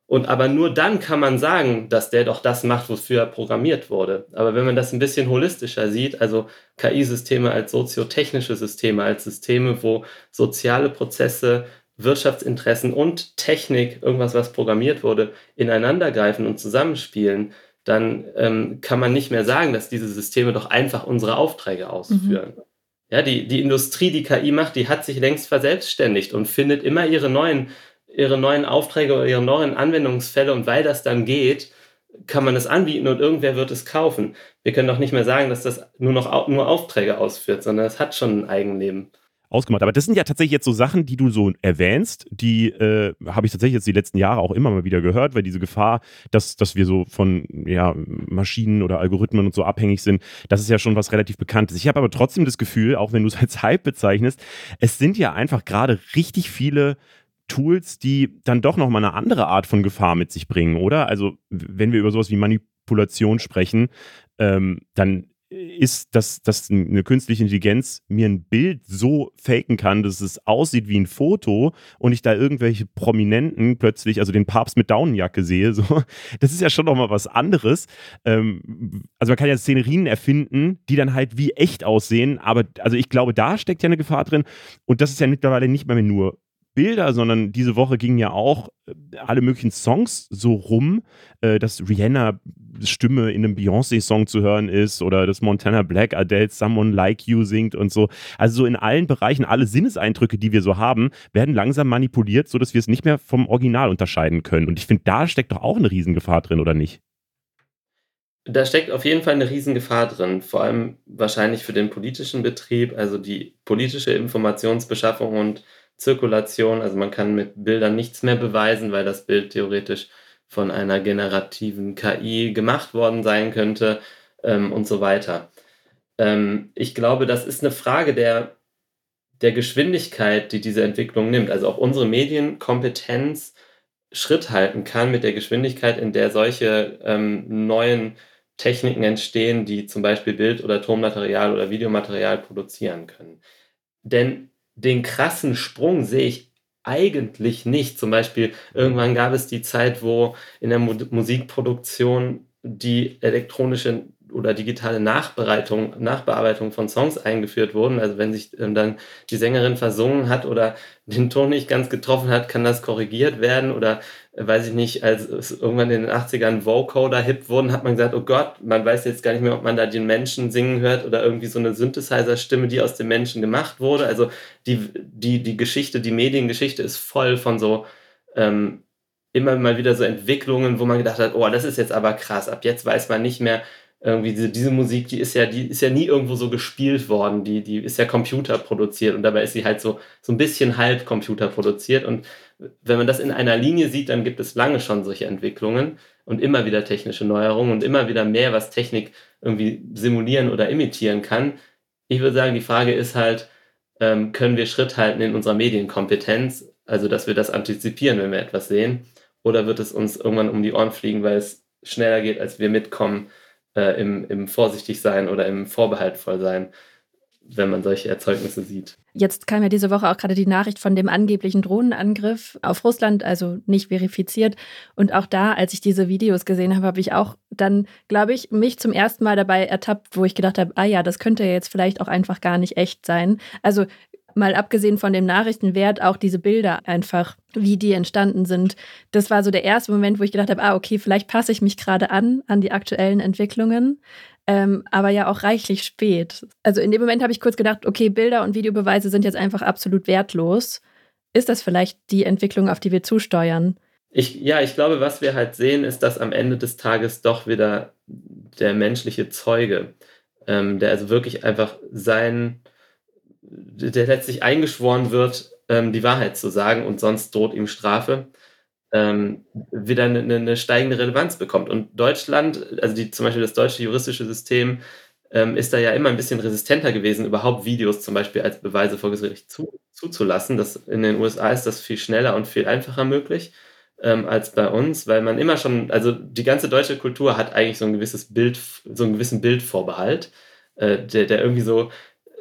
Und aber nur dann kann man sagen, dass der doch das macht, wofür er programmiert wurde. Aber wenn man das ein bisschen holistischer sieht, also KI-Systeme als soziotechnische Systeme, als Systeme, wo soziale Prozesse, Wirtschaftsinteressen und Technik, irgendwas, was programmiert wurde, ineinandergreifen und zusammenspielen, dann ähm, kann man nicht mehr sagen, dass diese Systeme doch einfach unsere Aufträge ausführen. Mhm. Ja, die, die Industrie, die KI macht, die hat sich längst verselbstständigt und findet immer ihre neuen, ihre neuen Aufträge oder ihre neuen Anwendungsfälle. Und weil das dann geht, kann man es anbieten und irgendwer wird es kaufen. Wir können doch nicht mehr sagen, dass das nur noch nur Aufträge ausführt, sondern es hat schon ein Eigenleben ausgemacht. Aber das sind ja tatsächlich jetzt so Sachen, die du so erwähnst, die äh, habe ich tatsächlich jetzt die letzten Jahre auch immer mal wieder gehört, weil diese Gefahr, dass, dass wir so von ja, Maschinen oder Algorithmen und so abhängig sind, das ist ja schon was relativ Bekanntes. Ich habe aber trotzdem das Gefühl, auch wenn du es als Hype bezeichnest, es sind ja einfach gerade richtig viele Tools, die dann doch nochmal eine andere Art von Gefahr mit sich bringen, oder? Also, wenn wir über sowas wie Manipulation sprechen, ähm, dann ist, dass, dass eine künstliche Intelligenz mir ein Bild so faken kann, dass es aussieht wie ein Foto und ich da irgendwelche Prominenten plötzlich, also den Papst mit Daunenjacke sehe. So. Das ist ja schon nochmal was anderes. Ähm, also man kann ja Szenerien erfinden, die dann halt wie echt aussehen, aber also ich glaube, da steckt ja eine Gefahr drin und das ist ja mittlerweile nicht mehr nur Bilder, sondern diese Woche gingen ja auch äh, alle möglichen Songs so rum, äh, dass Rihanna Stimme in einem Beyoncé-Song zu hören ist oder dass Montana Black Adele Someone Like You singt und so. Also so in allen Bereichen, alle Sinneseindrücke, die wir so haben, werden langsam manipuliert, sodass wir es nicht mehr vom Original unterscheiden können. Und ich finde, da steckt doch auch eine Riesengefahr drin, oder nicht? Da steckt auf jeden Fall eine Riesengefahr drin, vor allem wahrscheinlich für den politischen Betrieb, also die politische Informationsbeschaffung und Zirkulation. Also man kann mit Bildern nichts mehr beweisen, weil das Bild theoretisch von einer generativen KI gemacht worden sein könnte ähm, und so weiter. Ähm, ich glaube, das ist eine Frage der, der Geschwindigkeit, die diese Entwicklung nimmt. Also auch unsere Medienkompetenz Schritt halten kann mit der Geschwindigkeit, in der solche ähm, neuen Techniken entstehen, die zum Beispiel Bild- oder Tonmaterial oder Videomaterial produzieren können. Denn den krassen Sprung sehe ich eigentlich nicht. Zum Beispiel, irgendwann gab es die Zeit, wo in der Mu Musikproduktion die elektronische oder digitale Nachbereitung, Nachbearbeitung von Songs eingeführt wurden. Also wenn sich ähm, dann die Sängerin versungen hat oder den Ton nicht ganz getroffen hat, kann das korrigiert werden oder weiß ich nicht, als es irgendwann in den 80ern Vocoder hip wurden, hat man gesagt, oh Gott, man weiß jetzt gar nicht mehr, ob man da den Menschen singen hört oder irgendwie so eine Synthesizer-Stimme, die aus dem Menschen gemacht wurde. Also die, die, die Geschichte, die Mediengeschichte ist voll von so ähm, immer mal wieder so Entwicklungen, wo man gedacht hat, oh, das ist jetzt aber krass. Ab jetzt weiß man nicht mehr, irgendwie diese, diese Musik, die ist ja, die ist ja nie irgendwo so gespielt worden, die, die ist ja computerproduziert und dabei ist sie halt so, so ein bisschen halb computerproduziert. Und wenn man das in einer Linie sieht, dann gibt es lange schon solche Entwicklungen und immer wieder technische Neuerungen und immer wieder mehr, was Technik irgendwie simulieren oder imitieren kann. Ich würde sagen, die Frage ist halt, ähm, können wir Schritt halten in unserer Medienkompetenz, also dass wir das antizipieren, wenn wir etwas sehen, oder wird es uns irgendwann um die Ohren fliegen, weil es schneller geht, als wir mitkommen? äh, im, im Vorsichtigsein oder im Vorbehaltvollsein, wenn man solche Erzeugnisse sieht. Jetzt kam ja diese Woche auch gerade die Nachricht von dem angeblichen Drohnenangriff auf Russland, also nicht verifiziert. Und auch da, als ich diese Videos gesehen habe, habe ich auch dann, glaube ich, mich zum ersten Mal dabei ertappt, wo ich gedacht habe, ah ja, das könnte jetzt vielleicht auch einfach gar nicht echt sein. Also mal abgesehen von dem Nachrichtenwert, auch diese Bilder einfach, wie die entstanden sind. Das war so der erste Moment, wo ich gedacht habe, ah, okay, vielleicht passe ich mich gerade an, an die aktuellen Entwicklungen. Ähm, aber ja auch reichlich spät. Also in dem Moment habe ich kurz gedacht, okay, Bilder und Videobeweise sind jetzt einfach absolut wertlos. Ist das vielleicht die Entwicklung, auf die wir zusteuern? Ich, ja, ich glaube, was wir halt sehen, ist, dass am Ende des Tages doch wieder der menschliche Zeuge, ähm, der also wirklich einfach sein, der letztlich eingeschworen wird, ähm, die Wahrheit zu sagen und sonst droht ihm Strafe, ähm, wieder eine, eine, steigende Relevanz bekommt. Und Deutschland, also die, zum Beispiel das deutsche juristische System, ähm, ist da ja immer ein bisschen resistenter gewesen, überhaupt Videos zum Beispiel als Beweise vor Gericht zu, zuzulassen. Das, in den USA ist das viel schneller und viel einfacher möglich ähm, als bei uns, weil man immer schon, also die ganze deutsche Kultur hat eigentlich so ein gewisses Bild, so einen gewissen Bildvorbehalt, äh, der, der irgendwie so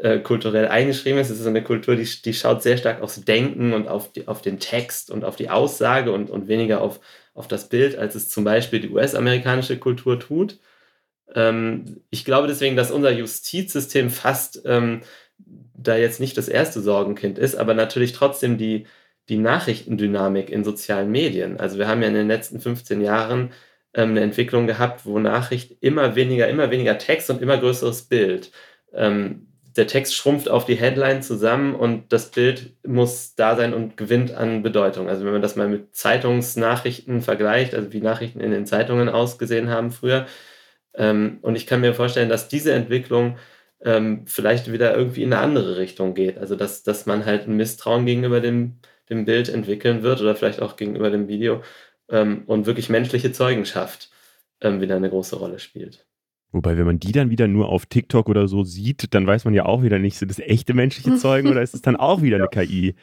äh, kulturell eingeschrieben ist. Es ist eine Kultur, die, die schaut sehr stark aufs Denken und auf, die, auf den Text und auf die Aussage und, und weniger auf, auf das Bild, als es zum Beispiel die US-amerikanische Kultur tut. Ähm, ich glaube deswegen, dass unser Justizsystem fast ähm, da jetzt nicht das erste Sorgenkind ist, aber natürlich trotzdem die, die Nachrichtendynamik in sozialen Medien. Also wir haben ja in den letzten 15 Jahren ähm, eine Entwicklung gehabt, wo Nachricht immer weniger, immer weniger Text und immer größeres Bild. Ähm, der Text schrumpft auf die Headline zusammen und das Bild muss da sein und gewinnt an Bedeutung. Also wenn man das mal mit Zeitungsnachrichten vergleicht, also wie Nachrichten in den Zeitungen ausgesehen haben früher, ähm, und ich kann mir vorstellen, dass diese Entwicklung ähm, vielleicht wieder irgendwie in eine andere Richtung geht. Also dass, dass man halt ein Misstrauen gegenüber dem, dem Bild entwickeln wird oder vielleicht auch gegenüber dem Video ähm, und wirklich menschliche Zeugenschaft ähm, wieder eine große Rolle spielt. Wobei, wenn man die dann wieder nur auf TikTok oder so sieht, dann weiß man ja auch wieder nicht, sind das echte menschliche Zeugen oder ist es dann auch wieder eine KI?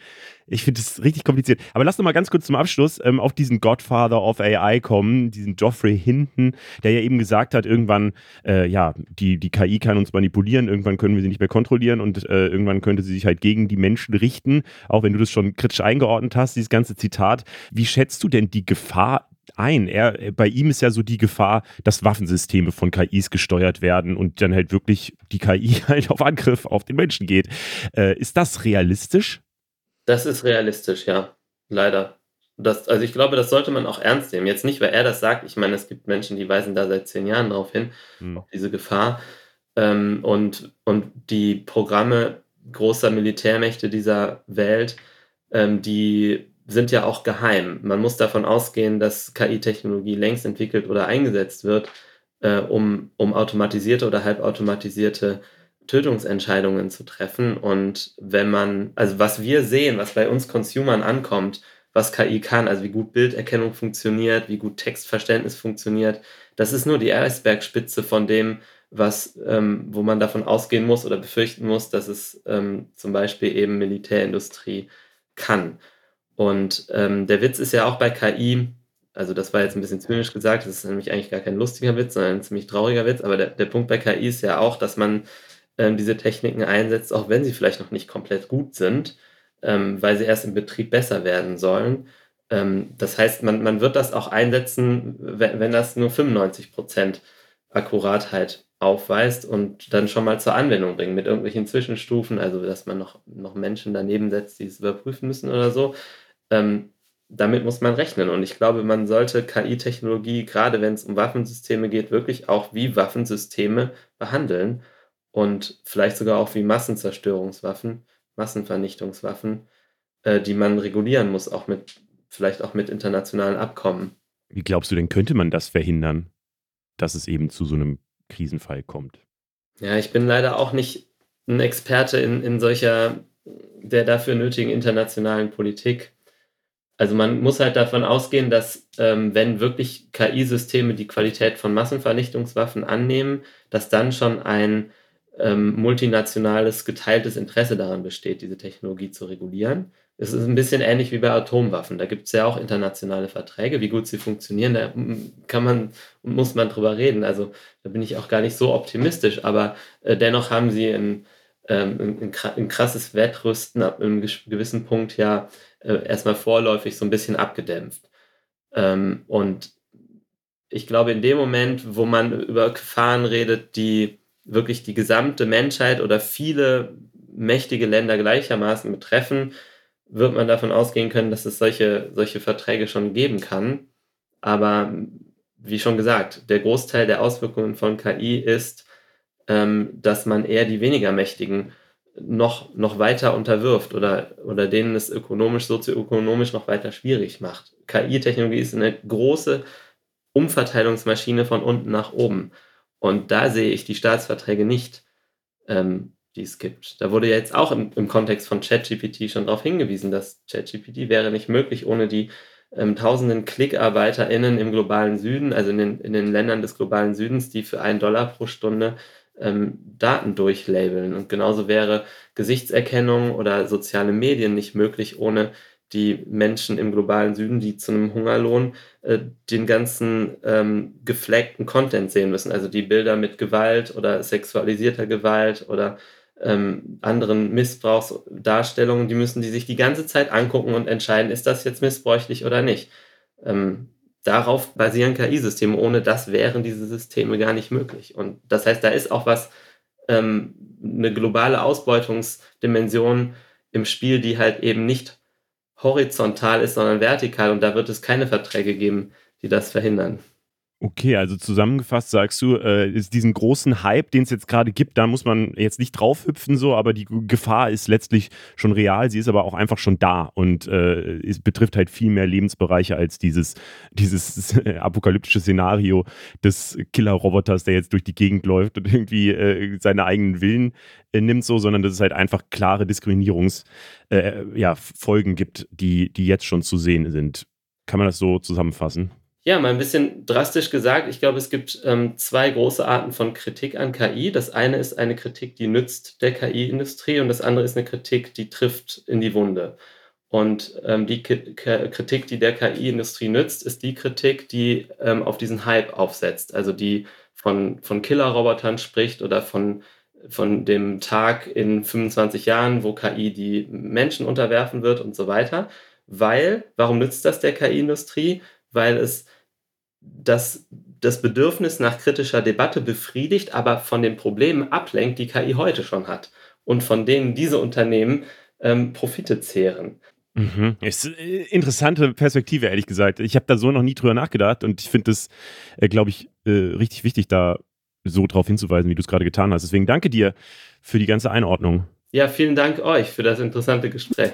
Ich finde das richtig kompliziert. Aber lass noch mal ganz kurz zum Abschluss ähm, auf diesen Godfather of AI kommen, diesen Geoffrey Hinton, der ja eben gesagt hat, irgendwann, äh, ja, die, die KI kann uns manipulieren, irgendwann können wir sie nicht mehr kontrollieren und äh, irgendwann könnte sie sich halt gegen die Menschen richten, auch wenn du das schon kritisch eingeordnet hast, dieses ganze Zitat. Wie schätzt du denn die Gefahr ein. Er, bei ihm ist ja so die Gefahr, dass Waffensysteme von KIs gesteuert werden und dann halt wirklich die KI halt auf Angriff auf den Menschen geht. Äh, ist das realistisch? Das ist realistisch, ja. Leider. Das, also ich glaube, das sollte man auch ernst nehmen. Jetzt nicht, weil er das sagt. Ich meine, es gibt Menschen, die weisen da seit zehn Jahren darauf hin, hm. auf diese Gefahr. Ähm, und, und die Programme großer Militärmächte dieser Welt, ähm, die sind ja auch geheim. Man muss davon ausgehen, dass KI-Technologie längst entwickelt oder eingesetzt wird, äh, um, um automatisierte oder halbautomatisierte Tötungsentscheidungen zu treffen. Und wenn man, also was wir sehen, was bei uns Consumern ankommt, was KI kann, also wie gut Bilderkennung funktioniert, wie gut Textverständnis funktioniert, das ist nur die Eisbergspitze von dem, was, ähm, wo man davon ausgehen muss oder befürchten muss, dass es ähm, zum Beispiel eben Militärindustrie kann. Und ähm, der Witz ist ja auch bei KI, also das war jetzt ein bisschen zynisch gesagt, das ist nämlich eigentlich gar kein lustiger Witz, sondern ein ziemlich trauriger Witz, aber der, der Punkt bei KI ist ja auch, dass man ähm, diese Techniken einsetzt, auch wenn sie vielleicht noch nicht komplett gut sind, ähm, weil sie erst im Betrieb besser werden sollen. Ähm, das heißt, man, man wird das auch einsetzen, wenn, wenn das nur 95% Akkuratheit aufweist und dann schon mal zur Anwendung bringen mit irgendwelchen Zwischenstufen, also dass man noch, noch Menschen daneben setzt, die es überprüfen müssen oder so ähm, damit muss man rechnen. Und ich glaube, man sollte KI-Technologie, gerade wenn es um Waffensysteme geht, wirklich auch wie Waffensysteme behandeln und vielleicht sogar auch wie Massenzerstörungswaffen, Massenvernichtungswaffen, äh, die man regulieren muss, auch mit, vielleicht auch mit internationalen Abkommen. Wie glaubst du denn, könnte man das verhindern, dass es eben zu so einem Krisenfall kommt? Ja, ich bin leider auch nicht ein Experte in, in solcher, der dafür nötigen internationalen Politik. Also man muss halt davon ausgehen, dass ähm, wenn wirklich KI-Systeme die Qualität von Massenvernichtungswaffen annehmen, dass dann schon ein ähm, multinationales geteiltes Interesse daran besteht, diese Technologie zu regulieren. Es ist ein bisschen ähnlich wie bei Atomwaffen. Da gibt es ja auch internationale Verträge. Wie gut sie funktionieren, da kann man und muss man drüber reden. Also da bin ich auch gar nicht so optimistisch, aber äh, dennoch haben sie ein, ähm, ein, krasses Wettrüsten ab einem gewissen Punkt ja äh, erstmal vorläufig so ein bisschen abgedämpft. Ähm, und ich glaube, in dem Moment, wo man über Gefahren redet, die wirklich die gesamte Menschheit oder viele mächtige Länder gleichermaßen betreffen, wird man davon ausgehen können, dass es solche, solche Verträge schon geben kann. Aber wie schon gesagt, der Großteil der Auswirkungen von KI ist, dass man eher die weniger mächtigen noch, noch weiter unterwirft oder, oder denen es ökonomisch, sozioökonomisch noch weiter schwierig macht. KI-Technologie ist eine große Umverteilungsmaschine von unten nach oben. Und da sehe ich die Staatsverträge nicht, ähm, die es gibt. Da wurde ja jetzt auch im, im Kontext von ChatGPT schon darauf hingewiesen, dass ChatGPT wäre nicht möglich ohne die ähm, tausenden KlickarbeiterInnen im globalen Süden, also in den, in den Ländern des globalen Südens, die für einen Dollar pro Stunde ähm, Daten durchlabeln. Und genauso wäre Gesichtserkennung oder soziale Medien nicht möglich ohne die Menschen im globalen Süden, die zu einem Hungerlohn äh, den ganzen ähm, gefleckten Content sehen müssen. Also die Bilder mit Gewalt oder sexualisierter Gewalt oder ähm, anderen Missbrauchsdarstellungen, die müssen die sich die ganze Zeit angucken und entscheiden, ist das jetzt missbräuchlich oder nicht. Ähm, darauf basieren KI-Systeme. Ohne das wären diese Systeme gar nicht möglich. Und das heißt, da ist auch was, ähm, eine globale Ausbeutungsdimension im Spiel, die halt eben nicht horizontal ist, sondern vertikal. Und da wird es keine Verträge geben, die das verhindern. Okay, also zusammengefasst sagst du, äh, ist diesen großen Hype, den es jetzt gerade gibt, da muss man jetzt nicht draufhüpfen so, aber die Gefahr ist letztlich schon real, sie ist aber auch einfach schon da und äh, es betrifft halt viel mehr Lebensbereiche als dieses, dieses apokalyptische Szenario des Killer-Roboters, der jetzt durch die Gegend läuft und irgendwie äh, seine eigenen Willen äh, nimmt so, sondern dass es halt einfach klare Diskriminierungsfolgen äh, ja, gibt, die, die jetzt schon zu sehen sind. Kann man das so zusammenfassen? Ja, mal ein bisschen drastisch gesagt. Ich glaube, es gibt ähm, zwei große Arten von Kritik an KI. Das eine ist eine Kritik, die nützt der KI-Industrie und das andere ist eine Kritik, die trifft in die Wunde. Und ähm, die K Kritik, die der KI-Industrie nützt, ist die Kritik, die ähm, auf diesen Hype aufsetzt. Also die von, von Killer-Robotern spricht oder von, von dem Tag in 25 Jahren, wo KI die Menschen unterwerfen wird und so weiter. Weil, warum nützt das der KI-Industrie? weil es das, das Bedürfnis nach kritischer Debatte befriedigt, aber von den Problemen ablenkt, die KI heute schon hat und von denen diese Unternehmen ähm, Profite zehren. Mhm. Ist eine äh, interessante Perspektive, ehrlich gesagt. Ich habe da so noch nie drüber nachgedacht und ich finde es, äh, glaube ich, äh, richtig wichtig, da so drauf hinzuweisen, wie du es gerade getan hast. Deswegen danke dir für die ganze Einordnung. Ja, vielen Dank euch für das interessante Gespräch.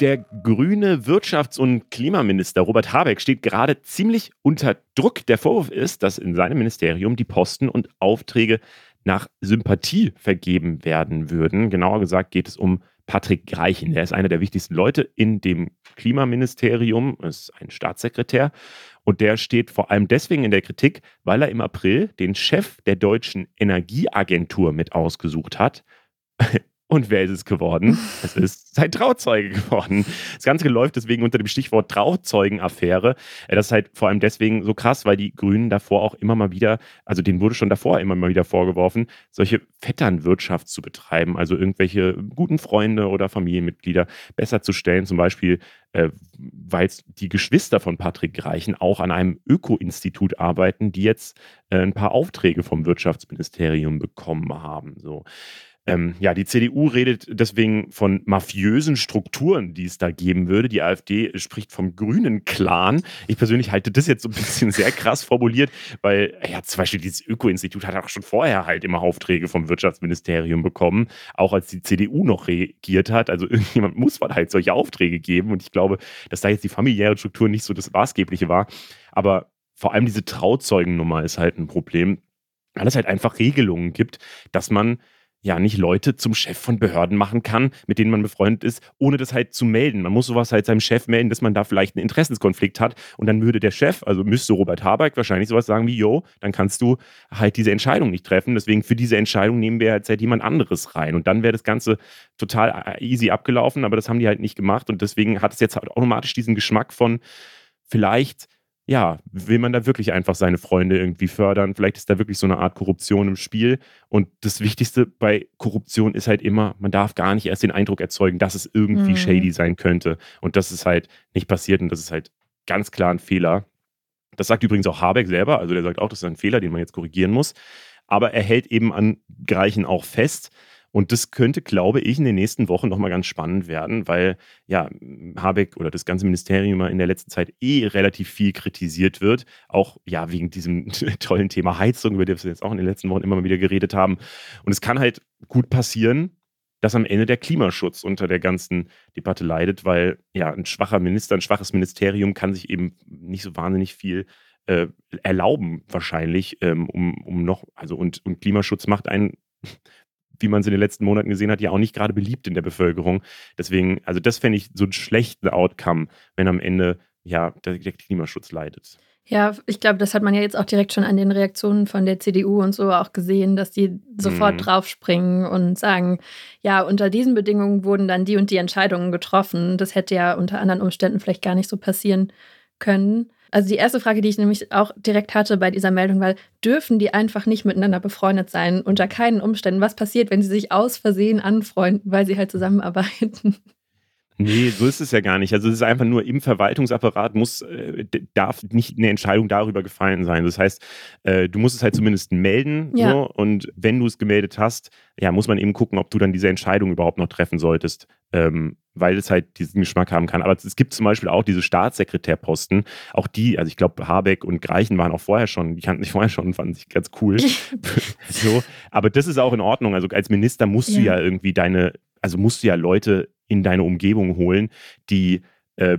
Der grüne Wirtschafts- und Klimaminister Robert Habeck steht gerade ziemlich unter Druck. Der Vorwurf ist, dass in seinem Ministerium die Posten und Aufträge nach Sympathie vergeben werden würden. Genauer gesagt geht es um Patrick Greichen. Der ist einer der wichtigsten Leute in dem Klimaministerium, ist ein Staatssekretär. Und der steht vor allem deswegen in der Kritik, weil er im April den Chef der deutschen Energieagentur mit ausgesucht hat. Und wer ist es geworden? Es ist sein Trauzeuge geworden. Das Ganze läuft deswegen unter dem Stichwort Trauzeugenaffäre. Äh, das ist halt vor allem deswegen so krass, weil die Grünen davor auch immer mal wieder, also denen wurde schon davor immer mal wieder vorgeworfen, solche Vetternwirtschaft zu betreiben, also irgendwelche guten Freunde oder Familienmitglieder besser zu stellen. Zum Beispiel, äh, weil die Geschwister von Patrick Reichen auch an einem Öko-Institut arbeiten, die jetzt äh, ein paar Aufträge vom Wirtschaftsministerium bekommen haben. So. Ähm, ja, die CDU redet deswegen von mafiösen Strukturen, die es da geben würde. Die AfD spricht vom grünen Clan. Ich persönlich halte das jetzt so ein bisschen sehr krass formuliert, weil ja zum Beispiel dieses Öko-Institut hat auch schon vorher halt immer Aufträge vom Wirtschaftsministerium bekommen, auch als die CDU noch regiert hat. Also irgendjemand muss man halt solche Aufträge geben. Und ich glaube, dass da jetzt die familiäre Struktur nicht so das Maßgebliche war. Aber vor allem diese Trauzeugennummer ist halt ein Problem, weil es halt einfach Regelungen gibt, dass man ja nicht Leute zum Chef von Behörden machen kann, mit denen man befreundet ist, ohne das halt zu melden. Man muss sowas halt seinem Chef melden, dass man da vielleicht einen Interessenskonflikt hat. Und dann würde der Chef, also müsste Robert Habeck wahrscheinlich sowas sagen wie, yo, dann kannst du halt diese Entscheidung nicht treffen. Deswegen für diese Entscheidung nehmen wir jetzt halt jemand anderes rein. Und dann wäre das Ganze total äh, easy abgelaufen, aber das haben die halt nicht gemacht. Und deswegen hat es jetzt halt automatisch diesen Geschmack von vielleicht ja, will man da wirklich einfach seine Freunde irgendwie fördern? Vielleicht ist da wirklich so eine Art Korruption im Spiel. Und das Wichtigste bei Korruption ist halt immer, man darf gar nicht erst den Eindruck erzeugen, dass es irgendwie mhm. shady sein könnte. Und das ist halt nicht passiert und das ist halt ganz klar ein Fehler. Das sagt übrigens auch Habeck selber, also der sagt auch, das ist ein Fehler, den man jetzt korrigieren muss. Aber er hält eben an Greichen auch fest. Und das könnte, glaube ich, in den nächsten Wochen nochmal ganz spannend werden, weil ja, Habeck oder das ganze Ministerium in der letzten Zeit eh relativ viel kritisiert wird. Auch ja, wegen diesem tollen Thema Heizung, über das wir jetzt auch in den letzten Wochen immer mal wieder geredet haben. Und es kann halt gut passieren, dass am Ende der Klimaschutz unter der ganzen Debatte leidet, weil ja, ein schwacher Minister, ein schwaches Ministerium kann sich eben nicht so wahnsinnig viel äh, erlauben, wahrscheinlich, ähm, um, um noch, also und, und Klimaschutz macht einen wie man es in den letzten Monaten gesehen hat, ja auch nicht gerade beliebt in der Bevölkerung. Deswegen, also das fände ich so einen schlechten Outcome, wenn am Ende ja der, der Klimaschutz leidet. Ja, ich glaube, das hat man ja jetzt auch direkt schon an den Reaktionen von der CDU und so auch gesehen, dass die sofort mhm. draufspringen und sagen, ja, unter diesen Bedingungen wurden dann die und die Entscheidungen getroffen. Das hätte ja unter anderen Umständen vielleicht gar nicht so passieren können. Also die erste Frage, die ich nämlich auch direkt hatte bei dieser Meldung, war, dürfen die einfach nicht miteinander befreundet sein? Unter keinen Umständen. Was passiert, wenn sie sich aus Versehen anfreunden, weil sie halt zusammenarbeiten? Nee, so ist es ja gar nicht. Also es ist einfach nur im Verwaltungsapparat muss, äh, darf nicht eine Entscheidung darüber gefallen sein. Das heißt, äh, du musst es halt zumindest melden ja. so, und wenn du es gemeldet hast, ja, muss man eben gucken, ob du dann diese Entscheidung überhaupt noch treffen solltest. Ähm, weil es halt diesen Geschmack haben kann. Aber es gibt zum Beispiel auch diese Staatssekretärposten, auch die, also ich glaube, Habeck und Greichen waren auch vorher schon, die kannten sich vorher schon, fanden sich ganz cool. so, aber das ist auch in Ordnung. Also als Minister musst ja. du ja irgendwie deine, also musst du ja Leute in deine Umgebung holen, die äh,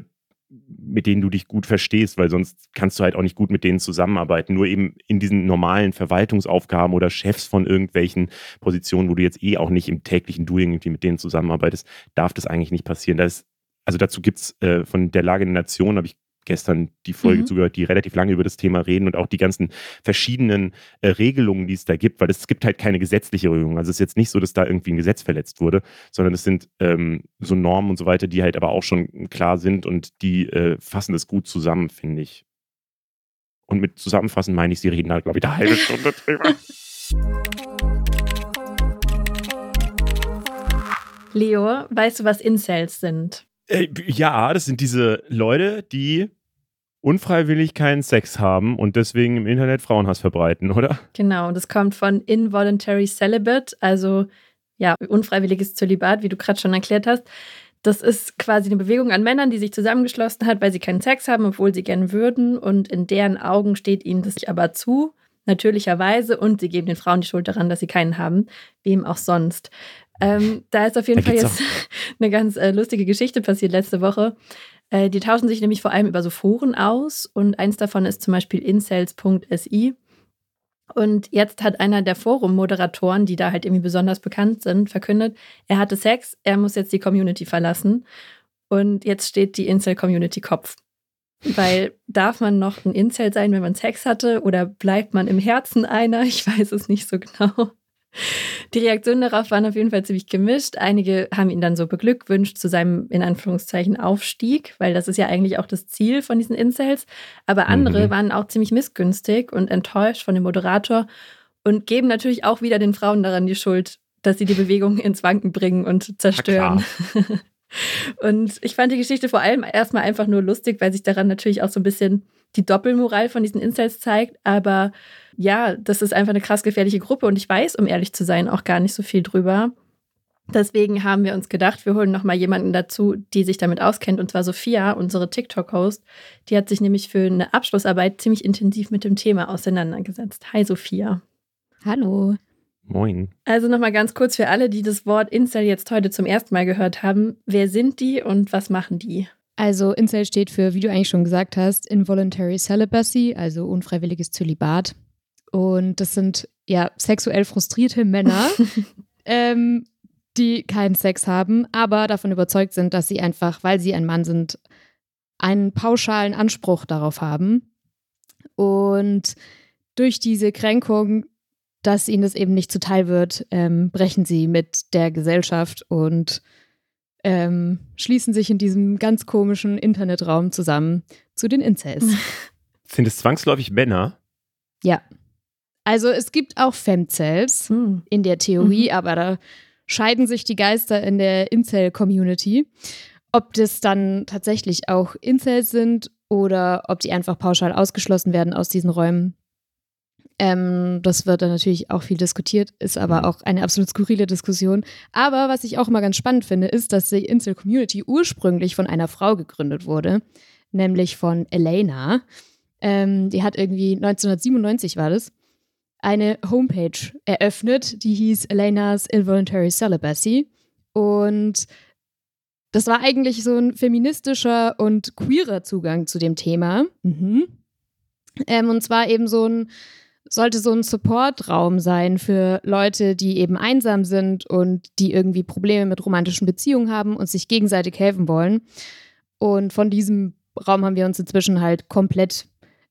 mit denen du dich gut verstehst, weil sonst kannst du halt auch nicht gut mit denen zusammenarbeiten. Nur eben in diesen normalen Verwaltungsaufgaben oder Chefs von irgendwelchen Positionen, wo du jetzt eh auch nicht im täglichen Doing irgendwie mit denen zusammenarbeitest, darf das eigentlich nicht passieren. Das, also dazu gibt es äh, von der Lage der Nation, habe ich gestern die Folge mhm. zugehört, die relativ lange über das Thema reden und auch die ganzen verschiedenen äh, Regelungen, die es da gibt, weil es gibt halt keine gesetzliche Regelung. Also es ist jetzt nicht so, dass da irgendwie ein Gesetz verletzt wurde, sondern es sind ähm, so Normen und so weiter, die halt aber auch schon klar sind und die äh, fassen das gut zusammen, finde ich. Und mit zusammenfassen meine ich, sie reden halt, glaube ich, eine halbe Stunde drüber. Leo, weißt du, was Incels sind? Äh, ja, das sind diese Leute, die unfreiwillig keinen Sex haben und deswegen im Internet Frauenhass verbreiten, oder? Genau, und das kommt von Involuntary Celibate, also ja, unfreiwilliges Zölibat, wie du gerade schon erklärt hast. Das ist quasi eine Bewegung an Männern, die sich zusammengeschlossen hat, weil sie keinen Sex haben, obwohl sie gern würden. Und in deren Augen steht ihnen das aber zu, natürlicherweise. Und sie geben den Frauen die Schuld daran, dass sie keinen haben, wem auch sonst. Ähm, da ist auf jeden da Fall jetzt eine ganz äh, lustige Geschichte passiert letzte Woche. Äh, die tauschen sich nämlich vor allem über so Foren aus und eins davon ist zum Beispiel incels.si. Und jetzt hat einer der Forum-Moderatoren, die da halt irgendwie besonders bekannt sind, verkündet, er hatte Sex, er muss jetzt die Community verlassen. Und jetzt steht die Incel-Community Kopf. Weil darf man noch ein Incel sein, wenn man Sex hatte? Oder bleibt man im Herzen einer? Ich weiß es nicht so genau. Die Reaktionen darauf waren auf jeden Fall ziemlich gemischt. Einige haben ihn dann so beglückwünscht zu seinem, in Anführungszeichen, Aufstieg, weil das ist ja eigentlich auch das Ziel von diesen Incels. Aber andere mhm. waren auch ziemlich missgünstig und enttäuscht von dem Moderator und geben natürlich auch wieder den Frauen daran die Schuld, dass sie die Bewegung ins Wanken bringen und zerstören. und ich fand die Geschichte vor allem erstmal einfach nur lustig, weil sich daran natürlich auch so ein bisschen die Doppelmoral von diesen Incels zeigt. Aber ja, das ist einfach eine krass gefährliche Gruppe und ich weiß, um ehrlich zu sein, auch gar nicht so viel drüber. Deswegen haben wir uns gedacht, wir holen noch mal jemanden dazu, die sich damit auskennt, und zwar Sophia, unsere TikTok-Host. Die hat sich nämlich für eine Abschlussarbeit ziemlich intensiv mit dem Thema auseinandergesetzt. Hi Sophia. Hallo. Moin. Also noch mal ganz kurz für alle, die das Wort Incel jetzt heute zum ersten Mal gehört haben. Wer sind die und was machen die? Also Incel steht für, wie du eigentlich schon gesagt hast, Involuntary Celibacy, also unfreiwilliges Zölibat. Und das sind ja sexuell frustrierte Männer, ähm, die keinen Sex haben, aber davon überzeugt sind, dass sie einfach, weil sie ein Mann sind, einen pauschalen Anspruch darauf haben. Und durch diese Kränkung, dass ihnen das eben nicht zuteil wird, ähm, brechen sie mit der Gesellschaft und ähm, schließen sich in diesem ganz komischen Internetraum zusammen zu den Incels. Sind es zwangsläufig Männer? Ja. Also es gibt auch Femcells mhm. in der Theorie, mhm. aber da scheiden sich die Geister in der Incel-Community. Ob das dann tatsächlich auch Incels sind oder ob die einfach pauschal ausgeschlossen werden aus diesen Räumen. Ähm, das wird dann natürlich auch viel diskutiert, ist aber mhm. auch eine absolut skurrile Diskussion. Aber was ich auch immer ganz spannend finde, ist, dass die Incel-Community ursprünglich von einer Frau gegründet wurde, nämlich von Elena. Ähm, die hat irgendwie 1997 war das eine Homepage eröffnet, die hieß Elena's Involuntary Celibacy. Und das war eigentlich so ein feministischer und queerer Zugang zu dem Thema. Mhm. Ähm, und zwar eben so ein sollte so ein Supportraum sein für Leute, die eben einsam sind und die irgendwie Probleme mit romantischen Beziehungen haben und sich gegenseitig helfen wollen. Und von diesem Raum haben wir uns inzwischen halt komplett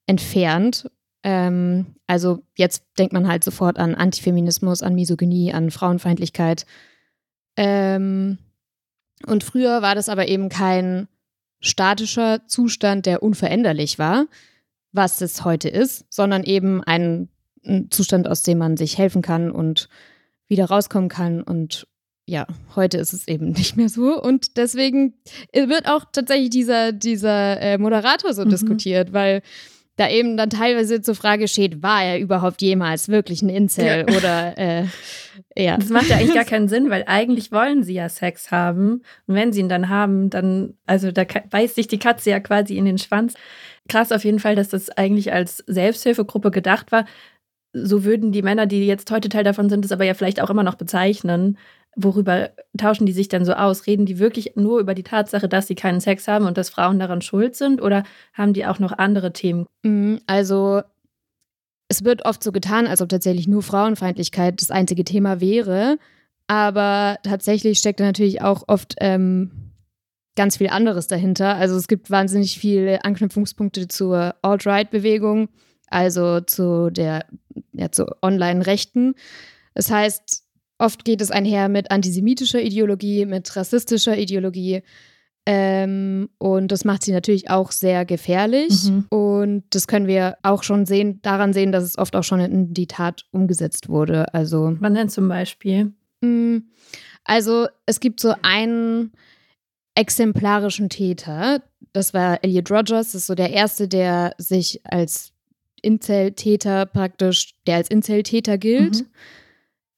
entfernt. Ähm, also jetzt denkt man halt sofort an Antifeminismus, an Misogynie, an Frauenfeindlichkeit. Ähm, und früher war das aber eben kein statischer Zustand, der unveränderlich war, was es heute ist, sondern eben ein, ein Zustand, aus dem man sich helfen kann und wieder rauskommen kann. Und ja, heute ist es eben nicht mehr so. Und deswegen wird auch tatsächlich dieser, dieser äh, Moderator so mhm. diskutiert, weil da eben dann teilweise zur Frage steht, war er überhaupt jemals wirklich ein Incel ja. oder äh, ja. Das macht ja eigentlich gar keinen Sinn, weil eigentlich wollen sie ja Sex haben. Und wenn sie ihn dann haben, dann, also da beißt sich die Katze ja quasi in den Schwanz. Krass auf jeden Fall, dass das eigentlich als Selbsthilfegruppe gedacht war. So würden die Männer, die jetzt heute Teil davon sind, es aber ja vielleicht auch immer noch bezeichnen worüber tauschen die sich denn so aus? Reden die wirklich nur über die Tatsache, dass sie keinen Sex haben und dass Frauen daran schuld sind? Oder haben die auch noch andere Themen? Mhm, also es wird oft so getan, als ob tatsächlich nur Frauenfeindlichkeit das einzige Thema wäre. Aber tatsächlich steckt da natürlich auch oft ähm, ganz viel anderes dahinter. Also es gibt wahnsinnig viele Anknüpfungspunkte zur Alt-Right-Bewegung, also zu der ja, zu Online-Rechten. Das heißt, Oft geht es einher mit antisemitischer Ideologie, mit rassistischer Ideologie. Ähm, und das macht sie natürlich auch sehr gefährlich. Mhm. Und das können wir auch schon sehen, daran sehen, dass es oft auch schon in die Tat umgesetzt wurde. Also, Wann denn zum Beispiel? Mm, also es gibt so einen exemplarischen Täter. Das war Elliot Rogers. Das ist so der erste, der sich als Incel-Täter praktisch, der als Incel-Täter gilt. Mhm.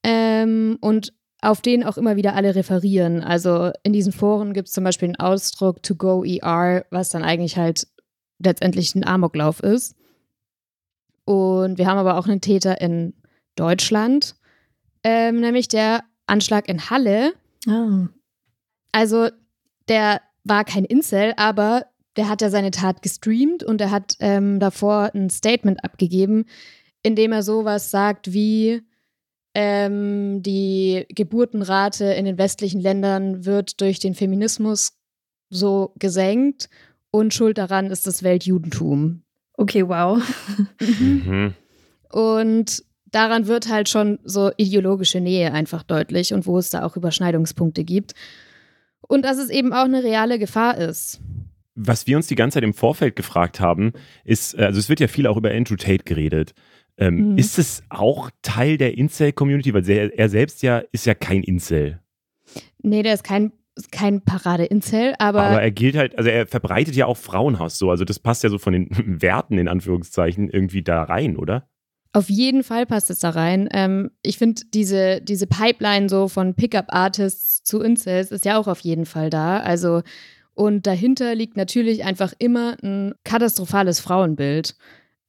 Ähm, und auf den auch immer wieder alle referieren. Also in diesen Foren gibt es zum Beispiel den Ausdruck to go ER, was dann eigentlich halt letztendlich ein Amoklauf ist. Und wir haben aber auch einen Täter in Deutschland, ähm, nämlich der Anschlag in Halle. Oh. Also der war kein Incel, aber der hat ja seine Tat gestreamt und er hat ähm, davor ein Statement abgegeben, in dem er sowas sagt wie, ähm, die Geburtenrate in den westlichen Ländern wird durch den Feminismus so gesenkt und schuld daran ist das Weltjudentum. Okay, wow. mhm. Und daran wird halt schon so ideologische Nähe einfach deutlich und wo es da auch Überschneidungspunkte gibt. Und dass es eben auch eine reale Gefahr ist. Was wir uns die ganze Zeit im Vorfeld gefragt haben, ist, äh, also es wird ja viel auch über Andrew Tate geredet. Ähm, mhm. Ist es auch Teil der Incel-Community? Weil er, er, selbst ja ist ja kein Incel. Nee, der ist kein, kein Parade-Incel, aber. Aber er gilt halt, also er verbreitet ja auch Frauenhass so. Also das passt ja so von den Werten in Anführungszeichen irgendwie da rein, oder? Auf jeden Fall passt es da rein. Ähm, ich finde, diese, diese Pipeline so von Pickup-Artists zu Incels ist ja auch auf jeden Fall da. Also, und dahinter liegt natürlich einfach immer ein katastrophales Frauenbild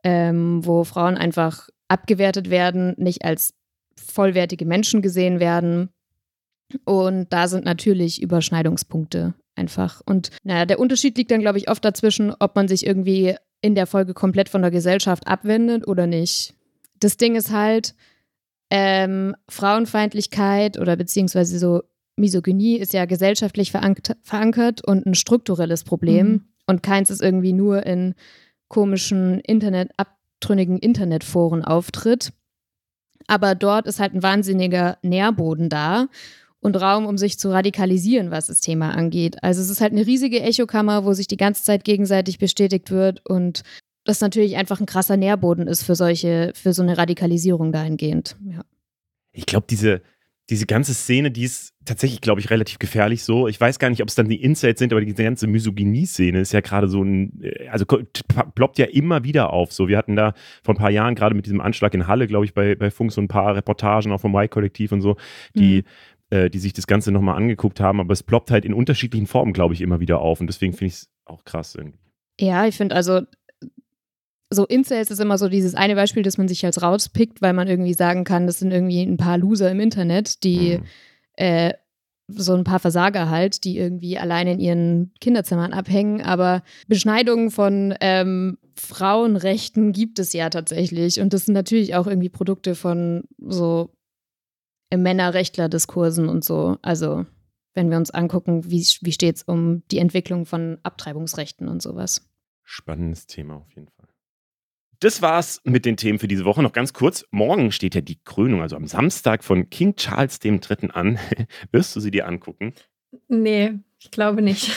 ähm, wo Frauen einfach abgewertet werden, nicht als vollwertige Menschen gesehen werden. Und da sind natürlich Überschneidungspunkte einfach. Und naja, der Unterschied liegt dann, glaube ich, oft dazwischen, ob man sich irgendwie in der Folge komplett von der Gesellschaft abwendet oder nicht. Das Ding ist halt, ähm, Frauenfeindlichkeit oder beziehungsweise so Misogynie ist ja gesellschaftlich verankert und ein strukturelles Problem. Mhm. Und keins ist irgendwie nur in komischen Internet, abtrünnigen Internetforen auftritt. Aber dort ist halt ein wahnsinniger Nährboden da und Raum, um sich zu radikalisieren, was das Thema angeht. Also es ist halt eine riesige Echokammer, wo sich die ganze Zeit gegenseitig bestätigt wird und das natürlich einfach ein krasser Nährboden ist für solche, für so eine Radikalisierung dahingehend. Ja. Ich glaube, diese, diese ganze Szene, die ist tatsächlich, glaube ich, relativ gefährlich so. Ich weiß gar nicht, ob es dann die Insights sind, aber die ganze Misogynie-Szene ist ja gerade so ein, äh, also ploppt ja immer wieder auf. So, wir hatten da vor ein paar Jahren gerade mit diesem Anschlag in Halle, glaube ich, bei, bei Funk so ein paar Reportagen auch vom Y-Kollektiv und so, die, mhm. äh, die sich das Ganze nochmal angeguckt haben. Aber es ploppt halt in unterschiedlichen Formen, glaube ich, immer wieder auf. Und deswegen finde ich es auch krass irgendwie. Ja, ich finde also, so Incels ist immer so dieses eine Beispiel, das man sich als rauspickt, weil man irgendwie sagen kann, das sind irgendwie ein paar Loser im Internet, die mhm. äh, so ein paar Versager halt, die irgendwie allein in ihren Kinderzimmern abhängen. Aber Beschneidungen von ähm, Frauenrechten gibt es ja tatsächlich. Und das sind natürlich auch irgendwie Produkte von so Männerrechtler-Diskursen und so. Also wenn wir uns angucken, wie, wie steht es um die Entwicklung von Abtreibungsrechten und sowas. Spannendes Thema auf jeden Fall. Das war's mit den Themen für diese Woche. Noch ganz kurz. Morgen steht ja die Krönung, also am Samstag von King Charles III. an. Wirst du sie dir angucken? Nee, ich glaube nicht.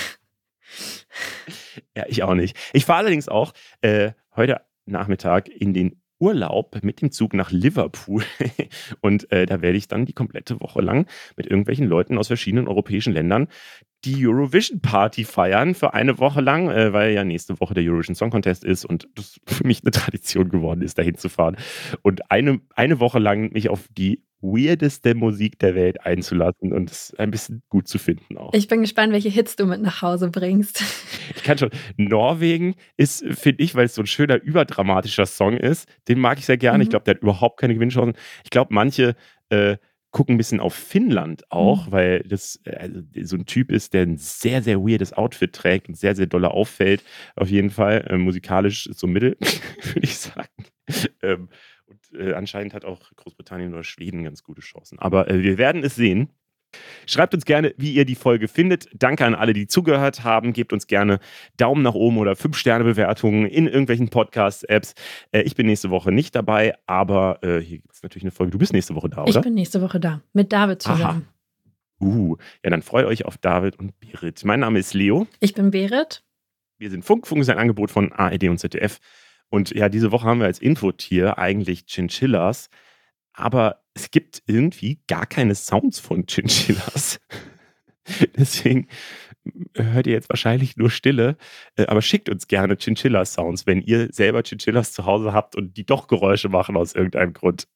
ja, ich auch nicht. Ich fahre allerdings auch äh, heute Nachmittag in den Urlaub mit dem Zug nach Liverpool. Und äh, da werde ich dann die komplette Woche lang mit irgendwelchen Leuten aus verschiedenen europäischen Ländern die Eurovision Party feiern für eine Woche lang, äh, weil ja nächste Woche der Eurovision Song Contest ist und das für mich eine Tradition geworden ist, dahin zu fahren. Und eine, eine Woche lang mich auf die weirdeste Musik der Welt einzulassen und es ein bisschen gut zu finden auch. Ich bin gespannt, welche Hits du mit nach Hause bringst. Ich kann schon. Norwegen ist, finde ich, weil es so ein schöner, überdramatischer Song ist, den mag ich sehr gerne. Mhm. Ich glaube, der hat überhaupt keine Gewinnchancen. Ich glaube, manche äh, gucken ein bisschen auf Finnland auch, mhm. weil das also so ein Typ ist, der ein sehr, sehr weirdes Outfit trägt und sehr, sehr doll auffällt. Auf jeden Fall. Äh, musikalisch so mittel, würde ich sagen. Ähm, und äh, anscheinend hat auch Großbritannien oder Schweden ganz gute Chancen. Aber äh, wir werden es sehen. Schreibt uns gerne, wie ihr die Folge findet. Danke an alle, die zugehört haben. Gebt uns gerne Daumen nach oben oder 5-Sterne-Bewertungen in irgendwelchen Podcast-Apps. Äh, ich bin nächste Woche nicht dabei, aber äh, hier gibt es natürlich eine Folge. Du bist nächste Woche da, oder? Ich bin nächste Woche da, mit David zusammen. Aha. Uh, ja, dann freut euch auf David und Berit. Mein Name ist Leo. Ich bin Berit. Wir sind Funk. Funk ist ein Angebot von ARD und ZDF. Und ja, diese Woche haben wir als Infotier eigentlich Chinchillas, aber es gibt irgendwie gar keine Sounds von Chinchillas. Deswegen hört ihr jetzt wahrscheinlich nur Stille, äh, aber schickt uns gerne Chinchilla-Sounds, wenn ihr selber Chinchillas zu Hause habt und die doch Geräusche machen aus irgendeinem Grund.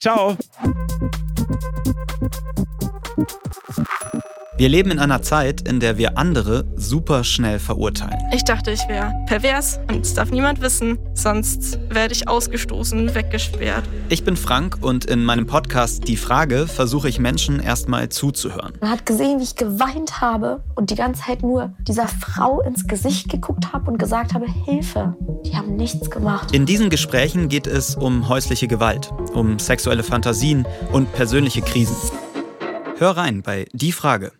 Ciao! Wir leben in einer Zeit, in der wir andere super schnell verurteilen. Ich dachte, ich wäre pervers und es darf niemand wissen, sonst werde ich ausgestoßen, weggesperrt. Ich bin Frank und in meinem Podcast Die Frage versuche ich Menschen erstmal zuzuhören. Man hat gesehen, wie ich geweint habe und die ganze Zeit nur dieser Frau ins Gesicht geguckt habe und gesagt habe, Hilfe. Die haben nichts gemacht. In diesen Gesprächen geht es um häusliche Gewalt, um sexuelle Fantasien und persönliche Krisen. Hör rein bei Die Frage